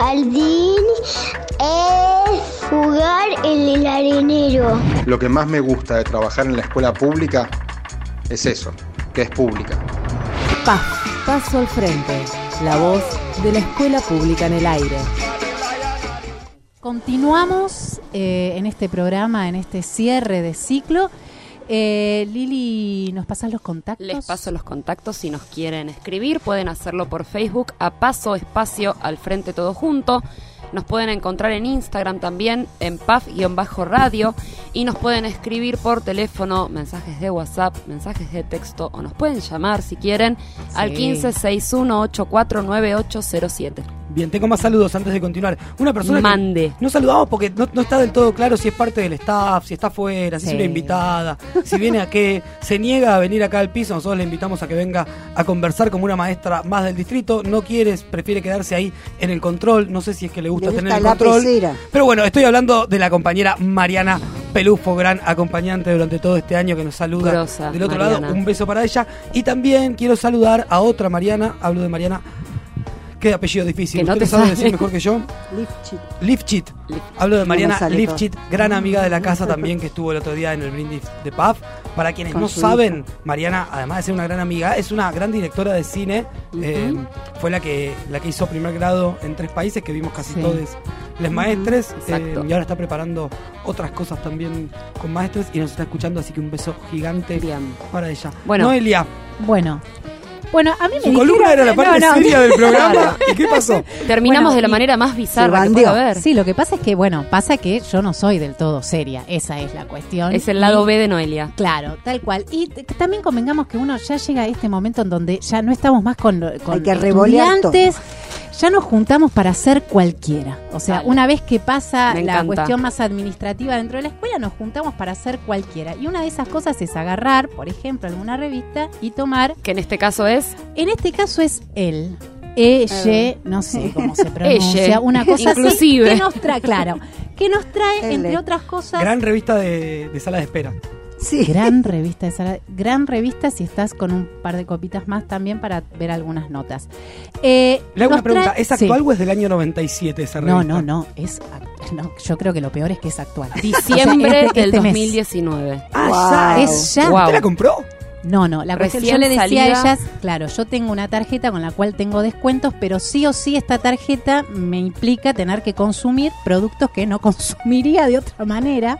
Jardín es jugar en el arenero. Lo que más me gusta de trabajar en la escuela pública es eso, que es pública. PAF, Paso al Frente, la voz de la escuela pública en el aire. Continuamos eh, en este programa, en este cierre de ciclo. Eh, Lili, ¿nos pasas los contactos? Les paso los contactos si nos quieren escribir. Pueden hacerlo por Facebook a paso espacio al frente todo junto. Nos pueden encontrar en Instagram también, en paf-radio. Y nos pueden escribir por teléfono, mensajes de WhatsApp, mensajes de texto. O nos pueden llamar si quieren al Sí. 1561849807. Bien, tengo más saludos antes de continuar. Una persona que Mande. no saludamos porque no, no está del todo claro si es parte del staff, si está afuera, si es una invitada, si viene a qué, se niega a venir acá al piso, nosotros le invitamos a que venga a conversar como una maestra más del distrito, no quiere, prefiere quedarse ahí en el control, no sé si es que le gusta, Le tener gusta el la control. pecera. Pero bueno, estoy hablando de la compañera Mariana Pelufo, gran acompañante durante todo este año que nos saluda Grosa, del otro Mariana. lado. Un beso para ella. Y también quiero saludar a otra Mariana, hablo de Mariana. Qué apellido difícil. Que no ¿Usted te lo sabe decir mejor que yo? Lifchit. Lifchit. Hablo de Mariana Lifchit, gran amiga de la casa también que estuvo el otro día en el brindis de PAF. Para quienes Con no saben, Mariana, además de ser una gran amiga, es una gran directora de cine. Eh, fue la que la que hizo primer grado en tres países que vimos casi Sí. todos les maestres. Eh, y ahora está preparando otras cosas también con maestres y nos está escuchando, así que un beso gigante Bien. para ella. Bueno. Noelia, Bueno. Bueno, a mí me su dijeron- columna era la parte No, no. seria del programa. ¿Y qué pasó? Terminamos Bueno, de la manera más bizarra que bandió. puede haber. Sí, lo que pasa es que, bueno, pasa que yo no soy del todo seria. Esa es la cuestión. Es el lado Y- B de Noelia. Claro, tal cual. Y también convengamos que uno ya llega a este momento en donde ya no estamos más con, con Hay que revolear todo. Ya nos juntamos para ser cualquiera. O sea, Dale. una vez que pasa Me la encanta. cuestión más administrativa dentro de la escuela, nos juntamos para ser cualquiera. Y una de esas cosas es agarrar, por ejemplo, alguna revista y tomar, Que en este caso es en este caso es él. Ella, no sé cómo se pronuncia, Elle. una cosa Inclusive. así que nos trae, claro, que nos trae, Elle. entre otras cosas, Gran revista de, de sala de espera. Sí. Gran revista, esa, gran revista si estás con un par de copitas más también para ver algunas notas. Eh, Le hago una pregunta, ¿es actual Sí. o es del año 97 esa No, revista? no, no, es act- no, yo creo que lo peor es que es actual. diciembre O sea, este- del este mes. 2019. Ah, Wow. ya. Es ya. Wow. ¿Usted la compró? No, no, la cuestión, yo Recién le decía a ellas, claro, yo tengo una tarjeta con la cual tengo descuentos, pero sí o sí esta tarjeta me implica tener que consumir productos que no consumiría de otra manera.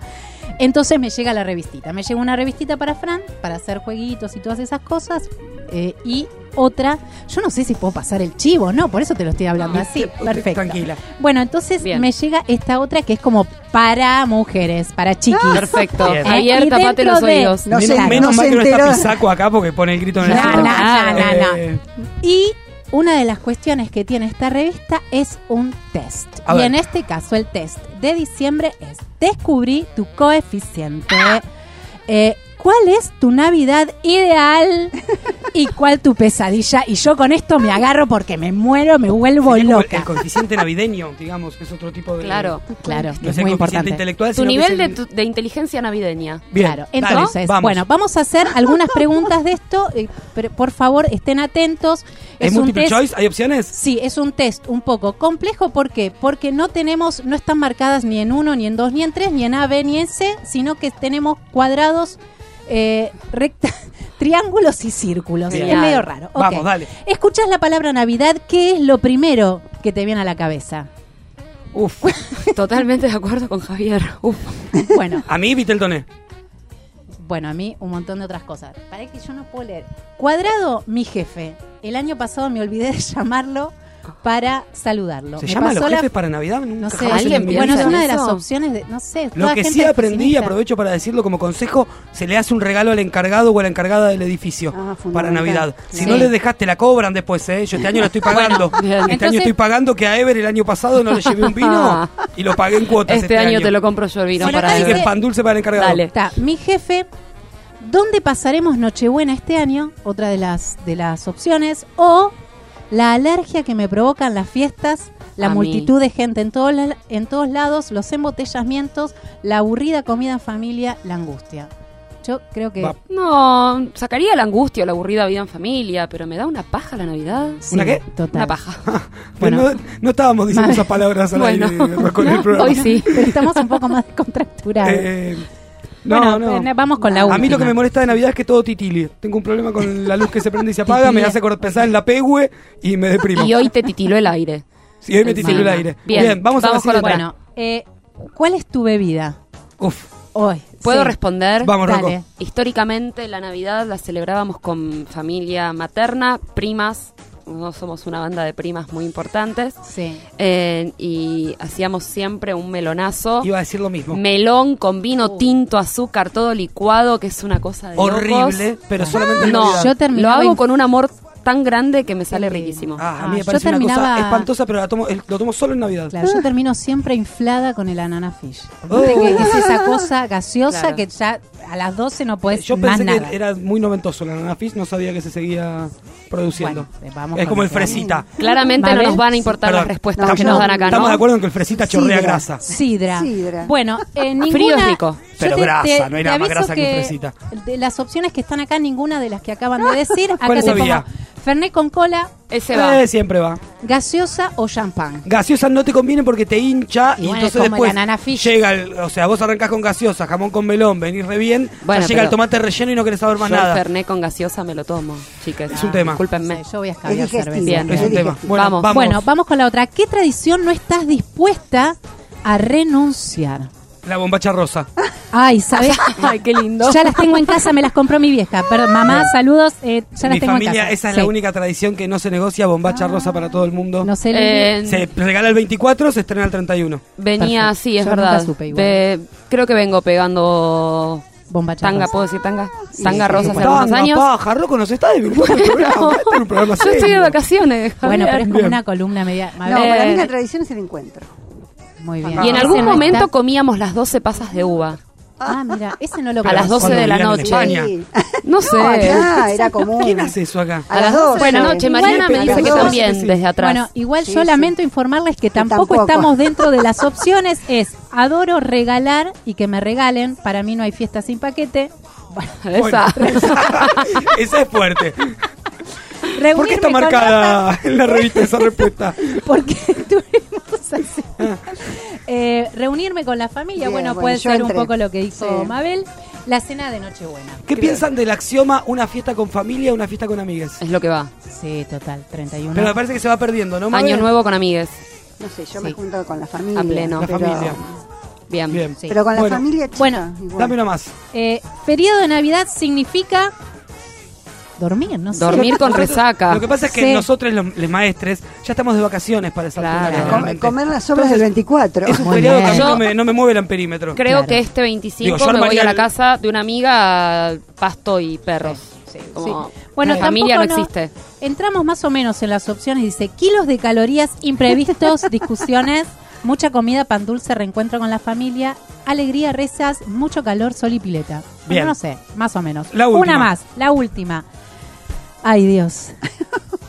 Entonces me llega la revistita, me llega una revistita para Fran, para hacer jueguitos y todas esas cosas, eh, y otra, yo no sé si puedo pasar el chivo, no, por eso te lo estoy hablando así, Usted- perfecto. Tranquila. Bueno, entonces Bien. me llega esta otra que es como para mujeres, para chiquis. Perfecto. Bien. Javier, Y tapate los de- oídos. No menos se- menos no mal que no está. Pisaco acá porque pone el grito en el No, no, no, no, no. Eh, Y una de las cuestiones que tiene esta revista es un test. A y ver. en este caso el test de diciembre es descubrí tu coeficiente. Eh, ¿Cuál es tu Navidad ideal y cuál tu pesadilla? Y yo con esto me agarro porque me muero, me vuelvo sería como el, loca. el coeficiente navideño, digamos, que es otro tipo de... Claro. Claro, No es muy coeficiente importante. intelectual, Tu nivel de, tu- de inteligencia navideña. Bien, claro, dale, entonces, vamos. bueno, vamos a hacer algunas preguntas de esto. eh, pero por favor, estén atentos. ¿Es, un multiple test choice? ¿Hay opciones? Sí, es un test un poco complejo. ¿Por qué? Porque no tenemos, no están marcadas ni en uno, ni en dos, ni en tres, ni en A, B, ni en C, sino que tenemos cuadrados, eh, recta, triángulos y círculos. Bien. Es medio raro. Vamos, dale. Escuchas la palabra Navidad, ¿qué es lo primero que te viene a la cabeza? Uf. Totalmente de acuerdo con Javier. Uf. Bueno, A mí, Viteltoné. bueno, a mí un montón de otras cosas. Para que yo no puedo leer. Cuadrado, mi jefe. El año pasado me olvidé de llamarlo para saludarlo. ¿Se Me llama pasó los la- jefes para Navidad? Nunca No sé, ¿alguien bueno, es una de las opciones de, no sé. Lo que sí aprendí, y aprovecho para decirlo como consejo, se le hace un regalo al encargado o a la encargada del edificio Ah, para. Navidad. Si Sí. no le dejaste, la cobran después, ¿eh? Yo este año lo estoy pagando. Bueno, este Entonces- año estoy pagando que a Ever el año pasado no le llevé un vino y lo pagué en cuotas. Este, año, te lo compro yo el vino Bueno, para Así que pan dulce para el encargado. Dale. Está, mi jefe, ¿dónde pasaremos Nochebuena este año? Otra de las, de las opciones. O la alergia que me provocan las fiestas, la A mí. multitud de gente en, todo la- en todos lados, los embotellamientos, la aburrida comida en familia, la angustia. Yo creo que... Va. No, sacaría la angustia o la aburrida vida en familia, pero me da una paja la Navidad. sí, ¿Una qué? Total. Una paja. Bueno. no, no estábamos diciendo esas palabras al Bueno. aire con el programa. Hoy sí. Pero estamos un poco más descontracturados. Eh, no, bueno, no. eh, vamos con la A última. mí lo que me molesta de Navidad es que todo titili. Tengo un problema con la luz que se prende y se apaga, me Titile. hace pensar en la pegue y me deprimo. Y hoy te titiló el aire. Sí, hoy me titiló el aire. Bien, vamos, vamos a la con. Bueno, eh, ¿cuál es tu bebida Uf, hoy? ¿Puedo Sí. responder? vamos, Dale. Rocco. Históricamente la Navidad la celebrábamos con familia materna, primas nosotros somos una banda de primas muy importantes. Sí. Eh, y hacíamos siempre un melonazo. Iba a decir lo mismo. Melón con vino tinto, azúcar, todo licuado, que es una cosa de Horrible, locos. pero solamente en No. Yo lo hago con un amor tan grande que me sale riquísimo. Ah, a mí Ah, me yo parece una cosa terminaba- espantosa, pero la tomo, el- lo tomo solo en Navidad. Claro, yo termino siempre inflada con el anana fish. Oh. Que es esa cosa gaseosa Claro. que ya a las 12 no puedes Yo más pensé nada. que era muy noventoso la Nana Fish, no sabía que se seguía produciendo. Bueno, eh, vamos es como el fresita. Claramente Mabel, no nos van a importar Perdón, las respuestas que nos dan acá, ¿no? Estamos de acuerdo en que el fresita chorrea Sidra. grasa. Sidra. Sidra. Bueno, eh, ninguna... Frío es rico. Pero grasa, no hay nada más grasa que fresita. De las opciones que están acá, ninguna de las que acaban de decir. Acá ¿Cuál te sabía? pongo Fernet con cola, Ese va. Eh, siempre va. gaseosa o champán. Gaseosa no te conviene porque te hincha Y y, bueno, entonces después llega el, o sea, vos arrancás con gaseosa, jamón con melón, venís re bien, Bueno, ya llega el tomate relleno y no querés saber más Yo el nada. Fernet con gaseosa me lo tomo, chicas. Es un tema. Discúlpenme. Sí, yo voy a escabiar cerveza. Bien. Es un tema. digestivo. Bueno, Vamos. vamos. Bueno, vamos con la otra. ¿Qué tradición no estás dispuesta a renunciar? La bombacha rosa. Ay, ¿sabes? Ay, qué lindo. Ya las tengo en casa, me las compró mi vieja. Perdón, mamá, saludos. eh, ya las Mi tengo familia, en casa. esa es Sí. la única tradición que no se negocia, bombacha rosa para todo el mundo. No sé, Eh, Se regala el 24, se estrena el 31. Venía, Perfecto. sí, es Yo nunca verdad. supe igual. Ve- creo que vengo pegando bombacha tanga, rosa. ¿puedo decir tanga? Tanga sí, rosa hace algunos Tanga, años. paja, Rocco, nos está divirtiendo el programa. Este un programa Yo estoy de serio. vacaciones. Bueno, pero es como Bien. una columna media. No, Eh, para mí la tradición es el encuentro. Muy bien. Y en algún momento está- comíamos las 12 pasas de uva. Ah, mira, ese no lo A las conozco. 12 de la noche. Sí. No sé. No, acá era común. ¿Quién hace eso acá? A las 12. Buenas noches, Mariana me dice que también sí, sí. desde atrás. Bueno, igual Sí, yo sí. lamento informarles que tampoco, tampoco. estamos dentro de las opciones. Es adoro regalar y que me regalen. Para mí no hay fiesta sin paquete. Esa. Bueno, esa es fuerte. Reunirme ¿Por qué está marcada en la revista esa respuesta? porque tuvimos Eh, reunirme con la familia, Bien, bueno, bueno, puede ser un poco lo que dijo Sí. Mabel. La cena de Nochebuena. ¿Qué piensan del axioma una fiesta con familia, una fiesta con amigas? Es lo que va. Sí, total, 31. Pero me parece que se va perdiendo, ¿no? Mabel? Año nuevo con amigues. No sé, yo me junto con la familia. A pleno. La pero- familia. Bien. Bien. Sí. Pero con la Bueno. familia chica. Bueno, igual. Dame una más. Eh, feriado de Navidad significa dormir, no sé. Dormir con resaca. Lo que pasa es que Sí. nosotros, los, los maestres, ya estamos de vacaciones para esa Claro. altura, Com- realmente. comer las sobras del 24. Es un Muy feriado que a mí bien. no me, no me mueve el amperímetro. Creo Claro. que este 25 Digo, yo me voy armaría a la el- casa de una amiga, pasto y perros. Como Bueno, la familia no tampoco existe. Entramos más o menos en las opciones. Dice, kilos de calorías, imprevistos, discusiones, mucha comida, pan dulce, reencuentro con la familia, alegría, rezas, mucho calor, sol y pileta. Bueno, Bien. no sé, más o menos. La última. Una más, la última. Ay, Dios.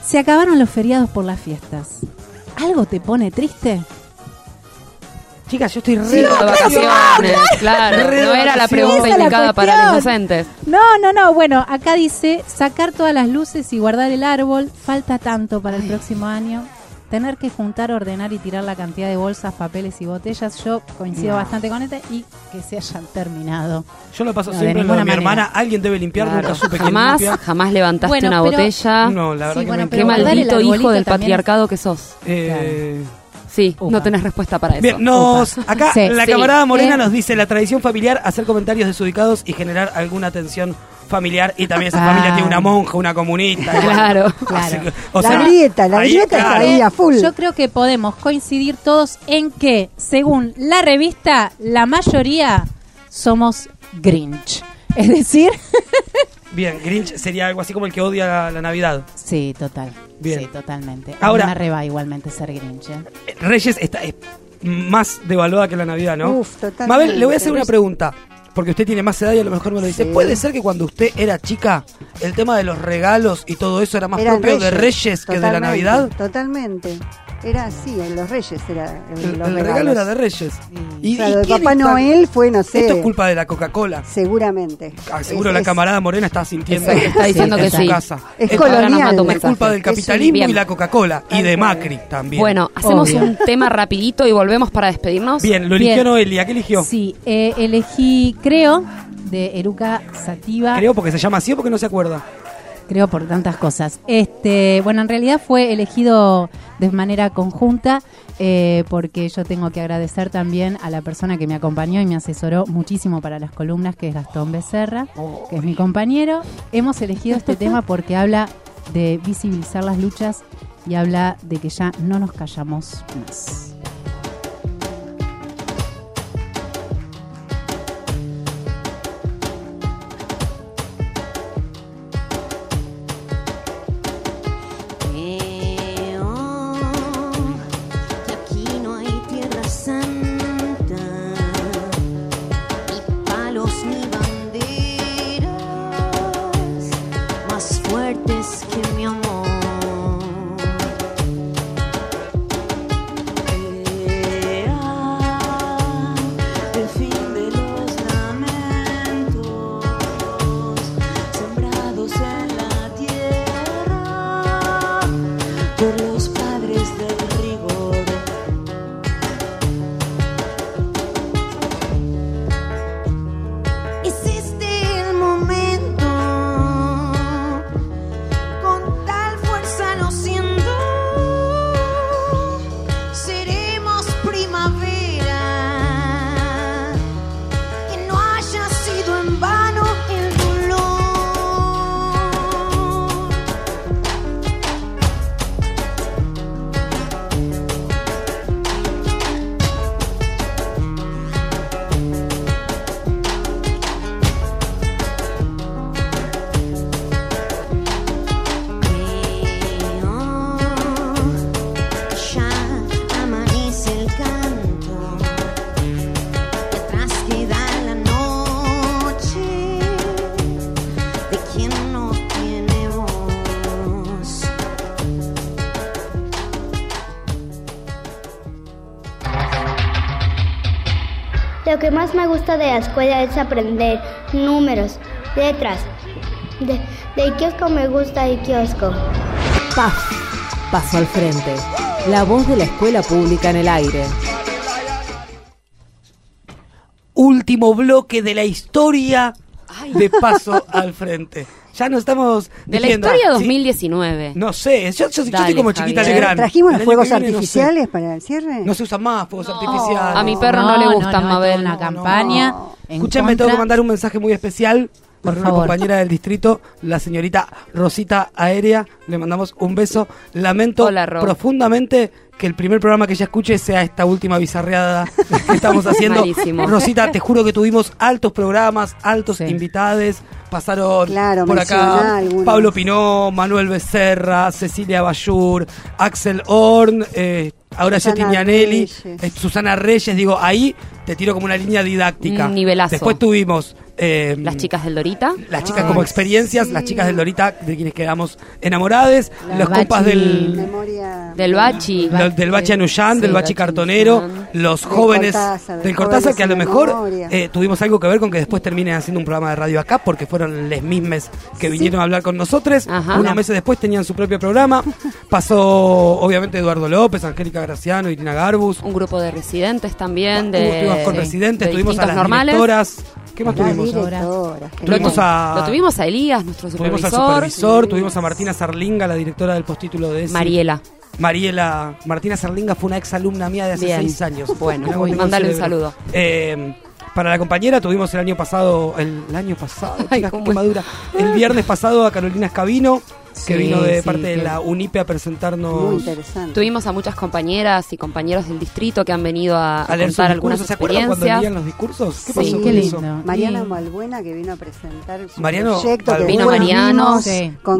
Se acabaron los feriados por las fiestas. ¿Algo te pone triste? Chicas, yo estoy re de vacaciones, claro. No era la pregunta la indicada para los inocentes. No, no, no. Bueno, acá dice sacar todas las luces y guardar el árbol. Falta tanto para el próximo año. Tener que juntar, ordenar y tirar la cantidad de bolsas, papeles y botellas. Yo coincido No. bastante con este y que se hayan terminado. Yo lo paso No, siempre de mi manera. hermana. Alguien debe limpiar, Claro. nunca supe Jamás, limpia. jamás levantaste Bueno, una pero- botella. No, la verdad Sí, que bueno, no pero Qué maldito hijo del patriarcado que sos. Eh, Sí, Upa. no tenés respuesta para eso. Bien, nos, acá Sí. la Sí. camarada Morena Eh. nos dice la tradición familiar, hacer comentarios desubicados y generar alguna tensión familiar. Y también esa Ah. familia tiene una monja, una comunista. bueno, Claro. Claro. que, o la sea, grieta, la ahí, grieta está claro. ahí a full. Yo creo que podemos coincidir todos en que, según la revista, la mayoría somos Grinch. Es decir, Bien, Grinch sería algo así como el que odia la, la Navidad. sí, total. Bien. Sí, totalmente. Ahora- me reba igualmente ser Grinch. Eh, Reyes está es más devaluada que la Navidad, ¿no? Uf, totalmente. Mabel, le voy a hacer una pregunta. Porque usted tiene más edad y a lo mejor me lo dice. Sí. ¿Puede ser que cuando usted era chica, el tema de los regalos y todo eso era más Eran propio de Reyes que de la Navidad? Totalmente. Era así, en los Reyes era el, El, los el regalo era de Reyes. Y, Claro, y quién Papá está- Noel fue, no sé. Esto es culpa de la Coca-Cola. Seguramente. Ah, seguro Es- la camarada Morena está sintiendo Está- está diciendo en que su sí. casa. Es Es, colonial. Un es culpa del capitalismo y la Coca-Cola. Y de. Macri también. Bueno, hacemos Obvio. un tema rapidito y volvemos para despedirnos. Bien, lo eligió Bien. Noelia. ¿Qué eligió? Sí, eh, elegí Creo de Eruca Sativa. Creo porque se llama así o porque no se acuerda. Creo por tantas cosas. Este, bueno, en realidad fue elegido de manera conjunta eh, porque yo tengo que agradecer también a la persona que me acompañó y me asesoró muchísimo para las columnas, que es Gastón Becerra, que es mi compañero. Hemos elegido este tema porque habla de visibilizar las luchas y habla de que ya no nos callamos más. Gusta de la escuela es aprender números, letras. De, del kiosco me gusta el kiosco. PAF, Paso al Frente, la voz de la escuela pública en el aire. Último bloque de la historia de Paso al Frente. Ya nos estamos De la historia ah, sí, 2019. No sé, yo, yo- estoy como chiquita Javier. Legrand. ¿Trajimos los fuegos no sé. artificiales para el cierre? No se usan más fuegos artificiales. A mi perro no, le gustan, Mabel. una campaña. contra. tengo que mandar un mensaje muy especial Por para una favor. compañera del distrito, la señorita Rosita Aérea. Le mandamos un beso. Lamento Hola, profundamente que el primer programa que ella escuche sea esta última bizarreada que estamos haciendo. Malísimo. Rosita, te juro que tuvimos altos programas, altos invitades. Pasaron Claro, por acá algunos. Pablo Pinó, Manuel Becerra, Cecilia Bayur, Axel Horn, eh, ahora Susana Reyes. eh, Susana Reyes. Digo, ahí te tiro como una línea didáctica. Un nivelazo. Después tuvimos eh, Las chicas del Dorita. las chicas como experiencias, las chicas del Dorita, de quienes quedamos enamorades, La los compas Bachi. del, Memoria. Del Bachi. lo- del Bachi Anuyán, del Sí, Bachi Bachi Cartonero, Anuyán. los Del jóvenes Cortázar, del del Cortázar, que a lo mejor eh, tuvimos algo que ver con que después terminen haciendo un programa de radio acá, porque fueron les mismes que vinieron a hablar con nosotros. Ajá. Unos meses después tenían su propio programa. Pasó, obviamente, Eduardo López, Angélica Graciano, Irina Garbus. Un grupo de residentes también. De, Estuvimos con residentes, de tuvimos a las normales. directoras. ¿Qué más Las tuvimos? a- lo tuvimos a Elías, nuestro Tuvimos al supervisor. supervisor, tuvimos a Martina Sarlinga, la directora del postítulo de ESI. Mariela. Mariela, Martina Sarlinga fue una ex alumna mía de hace Bien. seis años. Bueno, uy, el un saludo. Eh, para la compañera tuvimos el año pasado, el, el año pasado, Ay, chicas, cómo qué es. madura. El viernes pasado a Carolina Escabino, que Sí, vino de sí, parte de la UNIPE a presentarnos. Muy interesante. Tuvimos a muchas compañeras y compañeros del distrito que han venido a, a a contar algunas ¿Se acuerdan cuando leían los discursos? ¿Qué Sí, pasó qué con lindo. eso? Mariana Sí. Malbuena que vino a presentar su Mariano proyecto. que. Vino Mariano,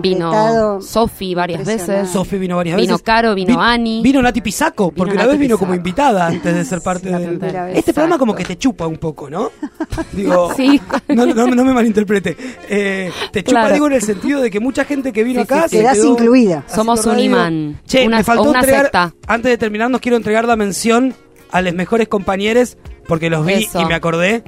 vino Sofi varias veces. Sofi vino varias Vino veces. Caro, vino Vin- Ani. Vino Nati Pisaco, porque Vino la vez vino como invitada antes de ser parte la del. primera vez. Este programa como que te chupa un poco, ¿no? Digo, Sí. no, no, no me malinterprete. Eh, te chupa, Claro. digo, en el sentido de que mucha gente que vino acá sí, sí. se Quedás quedó incluida. Somos un radio. imán. Che, Una- me faltó una entregar, secta. antes de terminar, nos quiero entregar la mención a los mejores compañeros, porque los vi Eso. y me acordé.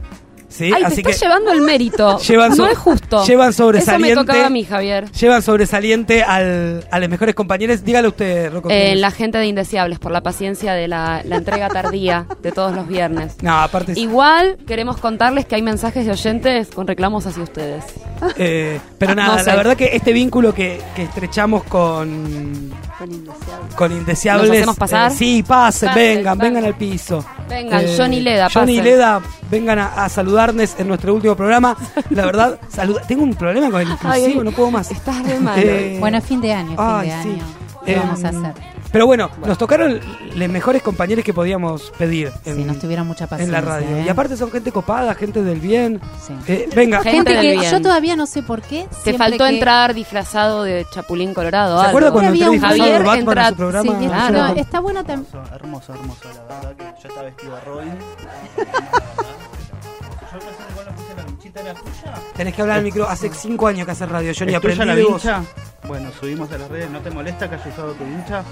¿Sí? Ay, Así te que estás llevando el mérito. Llevan no es justo. llevan Eso me sobresaliente. tocaba a mí, Javier. llevan sobresaliente al, a los mejores compañeros. Dígale usted, Rocco. Eh, la gente de Indeseables, por la paciencia de la, la entrega tardía de todos los viernes. No, aparte. Igual queremos contarles que hay mensajes de oyentes con reclamos hacia ustedes. Eh, pero nada, No sé. la verdad que este vínculo que, que estrechamos con, Con indeseable. con Indeseables. ¿Nos hacemos pasar? eh, sí, pase, Pase, vengan, vengan al piso. Vengan, Eh, Johnny Leda, Johnny pasen. Leda, vengan a, a saludar. Saludarles en nuestro último programa. La verdad, saluda. Tengo un problema con el inclusivo, Ay, no puedo más. Estás re mal. Eh, Bueno, fin de año, fin ay, de sí. año. ¿Qué Em, vamos a hacer? Pero bueno, nos tocaron los mejores compañeros que podíamos pedir en, Sí, nos tuvieron mucha en paciencia. la radio. ¿eh? Y aparte son gente copada, gente del bien. Eh, venga, Gente del que bien. yo todavía no sé por qué. Te faltó que- entrar disfrazado de Chapulín Colorado. ¿Se algo. acuerda cuando entré Había un disfrazado de Javier Batman entra- a su programa? Sí, Claro. no, está bueno también. Hermoso, hermoso, hermoso, la verdad que yo estaba vestido de Robin. Yo recién cuando puse la vinchita era tuya. tenés que hablar al micro. Hace cinco años que hace radio. Yo ni ¿Es tuya aprendí la de vos. vincha? Bueno, subimos a las redes. ¿No te molesta que haya usado tu vincha?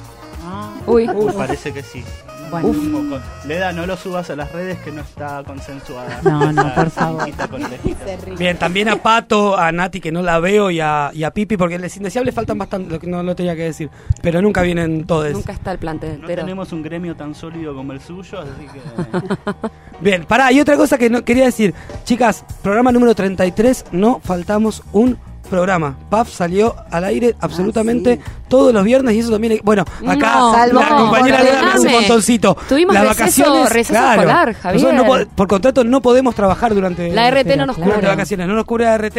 Uy. Me parece que sí. Bueno. Poco. Leda, no lo subas a las redes que no está consensuada. No, no, por favor. Bien, también a Pato, a Nati, que no la veo, y a, y a Pipi, porque les indeseables faltan bastante, lo que no lo tenía que decir. Pero nunca vienen todos. Nunca está el plantel No entero. tenemos un gremio tan sólido como el suyo, así que... Bien, pará, y otra cosa que no quería decir. Chicas, programa número 33, no faltamos un programa. PAF salió al aire absolutamente todos los viernes y eso también... Bueno, acá No, Salvo la compañera hace un montoncito. Tuvimos Las receso- vacaciones, receso claro. escolar, Javier. Nosotros no po- por contrato no podemos trabajar durante... La RT no nos durante cubre. vacaciones, no nos cubre la RT.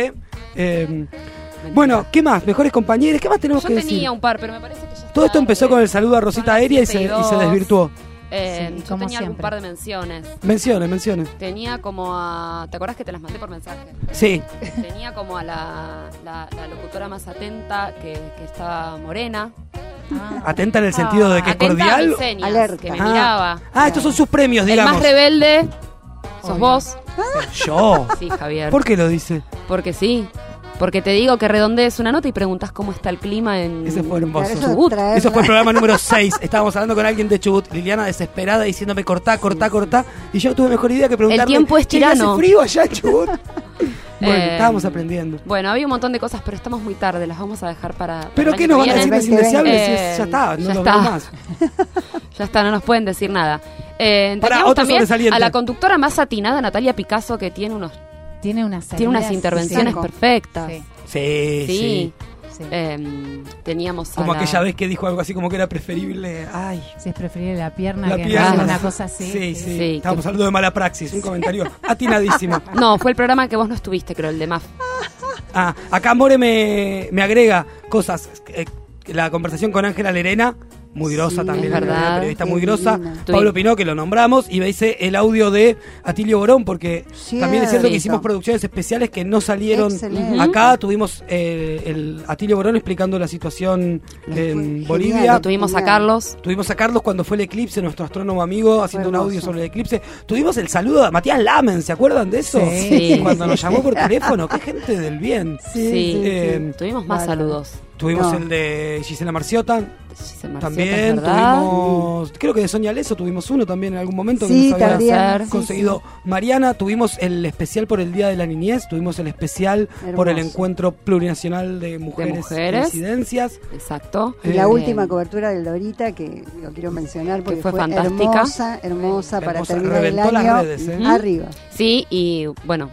Eh, bueno, ¿qué más? Mejores compañeros, ¿qué más tenemos Yo que tenía decir? un par, pero me parece que ya Todo esto empezó con el saludo a Rosita Aérea y se, y se 7 y desvirtuó. Eh, Sí, yo como tenía siempre. par de menciones. Menciones, menciones. Tenía como a. ¿Te acuerdas que te las mandé por mensaje? Sí. Tenía como a la, la, la locutora más atenta, que, que estaba morena. Atenta en el sentido de que Atenta a cordial. mis señas, Alerta. que me Ah. miraba. Ah, estos son sus premios, El digamos. más rebelde sos vos. Yo. Sí, Javier. ¿Por qué lo dice? Porque sí. Porque te digo que redondees una nota y preguntas cómo está el clima en Ese fue hermoso. Eso Chubut. Eso fue el programa número 6. Estábamos hablando con alguien de Chubut. Liliana desesperada diciéndome cortá, cortá, cortá. Y yo no tuve mejor idea que preguntarle. El tiempo es "Che, ¿y hace tirano". frío allá en Chubut? bueno, Eh, estábamos aprendiendo. Bueno, había un montón de cosas, pero estamos muy tarde, las vamos a dejar para. para ¿Pero qué nos van a decir los indeseables? Si Eh, es- ya está, no ya los está. más. Ya está, no nos pueden decir nada. Eh, teníamos otro también a la conductora más atinada, Natalia Picasso, que tiene unos Tiene unas tiene unas intervenciones sí. perfectas. Sí, Sí, sí. Sí. sí. Eh, teníamos Como la- aquella vez que dijo algo así como que era preferible. Ay, Si es preferible la pierna la que pierna. no, una cosa así. Sí, sí. Sí, Estábamos que- hablando de mala praxis. Un comentario atinadísimo. No, fue el programa que vos no estuviste, creo, el de MAF. Ah, acá More me, me agrega cosas. Eh, la conversación con Ángela Lerena, muy grosa Sí, también, es verdad. periodista muy grosa. Pablo Pinó, que lo nombramos, y me dice el audio de Atilio Borón, porque también es cierto que hicimos producciones especiales que no salieron Excelente. acá. Tuvimos eh, el Atilio Borón explicando la situación en Bolivia. genial. Tuvimos a. Carlos. Tuvimos a Carlos cuando fue el eclipse, nuestro astrónomo amigo, haciendo un audio sobre el eclipse. Tuvimos el saludo a Matías Lamen, ¿se acuerdan de eso? Sí. Cuando nos llamó por teléfono, qué gente del bien. Sí, Eh, tuvimos más Bárbaro. saludos. Tuvimos No. el de Gisela Marciota, Marciota, también tuvimos, creo que de Sonia Leso tuvimos uno también en algún momento que Sí, nos había sí, conseguido Mariana, tuvimos el especial por el Día de la Niñez, tuvimos el especial por el. Encuentro Plurinacional de Mujeres, mujeres. Incidencias. Exacto. Y la Eh, última cobertura del Dorita, que lo quiero mencionar porque fue fue, fantástica. hermosa, hermosa para Hermosa, terminar el reventó las año redes, ¿eh? arriba. Sí, y bueno,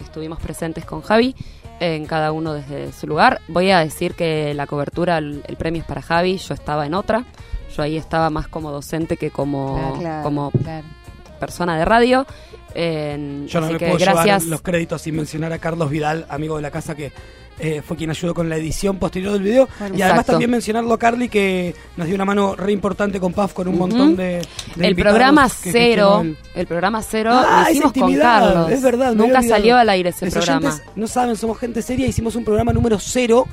estuvimos presentes con Javi en cada uno desde su lugar. Voy a decir que la cobertura, el, el premio es para Javi, yo estaba en otra. Yo ahí estaba más como docente que como, Claro, claro, como Claro. persona de radio. Yo no así me que puedo gracias. llevar los créditos sin mencionar a Carlos Vidal, amigo de la casa que eh, fue quien ayudó con la edición posterior del video. Y además también mencionarlo a Carly que nos dio una mano re importante con Paf con un montón de, de el programa cero, el programa cero Ah, lo hicimos con intimidad, Carlos. Es verdad, Nunca salió al aire ese Los programa. oyentes no saben, somos gente seria, hicimos un programa número cero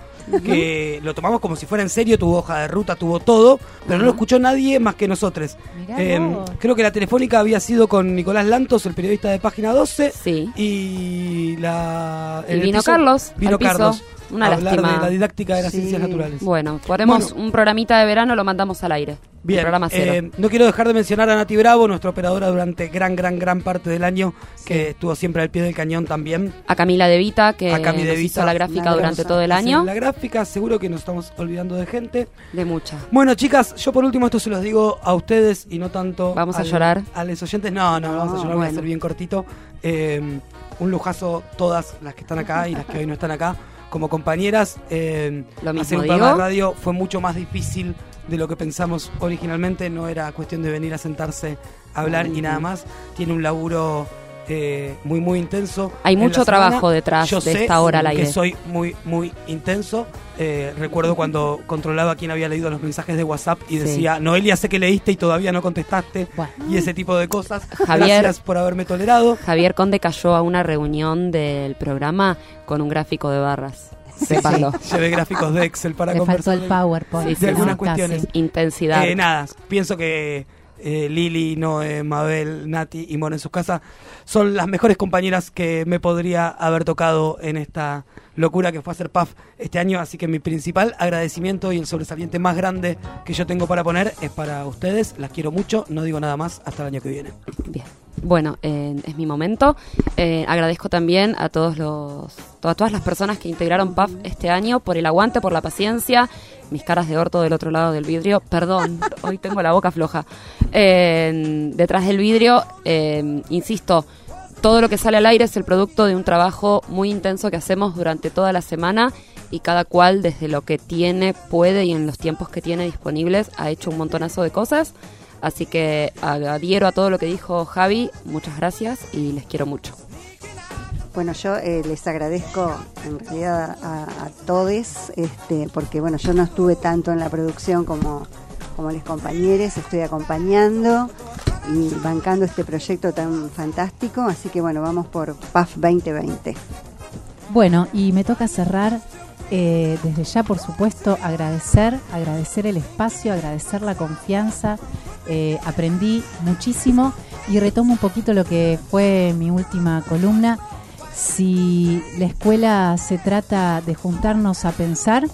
que lo tomamos como si fuera en serio, tuvo hoja de ruta, tuvo todo, pero no lo escuchó nadie más que nosotros. Eh, creo que la telefónica había sido con Nicolás Lantos, el periodista de Página 12, Sí. y la... Y vino Carlos Vino piso. Una hablar lástima. de la didáctica de las Sí. ciencias naturales. Bueno, ponemos Bueno. un programita de verano, lo mandamos al aire. Bien, El programa cero. eh, no quiero dejar de mencionar a Nati Bravo, nuestra operadora durante gran, gran, gran parte del año, que estuvo siempre al pie del cañón también. a Camila De Vita, que a Cami nos De hizo la gráfica durante todo el año. La gráfica, seguro que nos estamos olvidando de gente. De mucha. Bueno, chicas, yo por último esto se los digo a ustedes y no tanto ¿Vamos a llorar? a los oyentes. No, no, no vamos a No, llorar, voy a bueno. ser bien cortito. Eh, un lujazo todas las que están acá y las que hoy no están acá como compañeras. Eh, Lo mismo hacer un programa de radio fue mucho más difícil de lo que pensamos originalmente. No era cuestión de venir a sentarse a hablar y nada más. Tiene un laburo eh, muy, muy intenso. Hay mucho trabajo detrás Yo de sé esta hora al que soy muy, muy intenso. Eh, recuerdo cuando controlaba quién había leído los mensajes de WhatsApp y Sí. decía, Noelia, sé que leíste y todavía no contestaste. Y ese tipo de cosas. Javier- Gracias por haberme tolerado. Javier Conde cayó a una reunión del programa con un gráfico de barras. Sépanlo. Llevé gráficos de Excel para Le faltó conversar el de- PowerPoint. de Sí, sí, algunas sí. cuestiones. Intensidad. Eh, nada, pienso que eh, Lili, Noé, Mabel, Nati y Mona en sus casas son las mejores compañeras que me podría haber tocado en esta locura que fue hacer PAF este año. Así que mi principal agradecimiento y el sobresaliente más grande que yo tengo para poner es para ustedes. Las quiero mucho, no digo nada más hasta el año que viene. Bien. Bueno, eh, es mi momento. Eh, agradezco también a todos los, a todas las personas que integraron PAF este año por el aguante, por la paciencia. Mis caras de orto del otro lado del vidrio. Perdón, hoy tengo la boca floja. Eh, detrás del vidrio, eh, insisto, todo lo que sale al aire es el producto de un trabajo muy intenso que hacemos durante toda la semana y cada cual desde lo que tiene, puede y en los tiempos que tiene disponibles ha hecho un montonazo de cosas. Así que adhiero a todo lo que dijo Javi. Muchas gracias y les quiero mucho. Bueno, yo eh, les agradezco en realidad a, todos, este, porque bueno, yo no estuve tanto en la producción como, como los compañeros, estoy acompañando y bancando este proyecto tan fantástico, así que bueno, vamos por PAF 2020. Bueno, y me toca cerrar eh, desde ya, por supuesto, agradecer, agradecer el espacio, agradecer la confianza. Eh, aprendí muchísimo y retomo un poquito lo que fue mi última columna. Si la escuela se trata de juntarnos a pensar,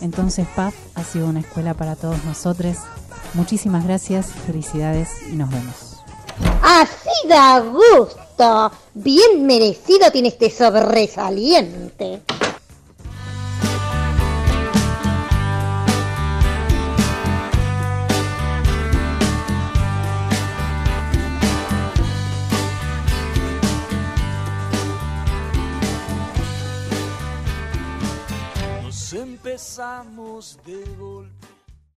entonces PAF ha sido una escuela para todos nosotros. Muchísimas gracias, felicidades y nos vemos. Así da gusto. Bien merecido tiene este sobresaliente. Empezamos de golpe.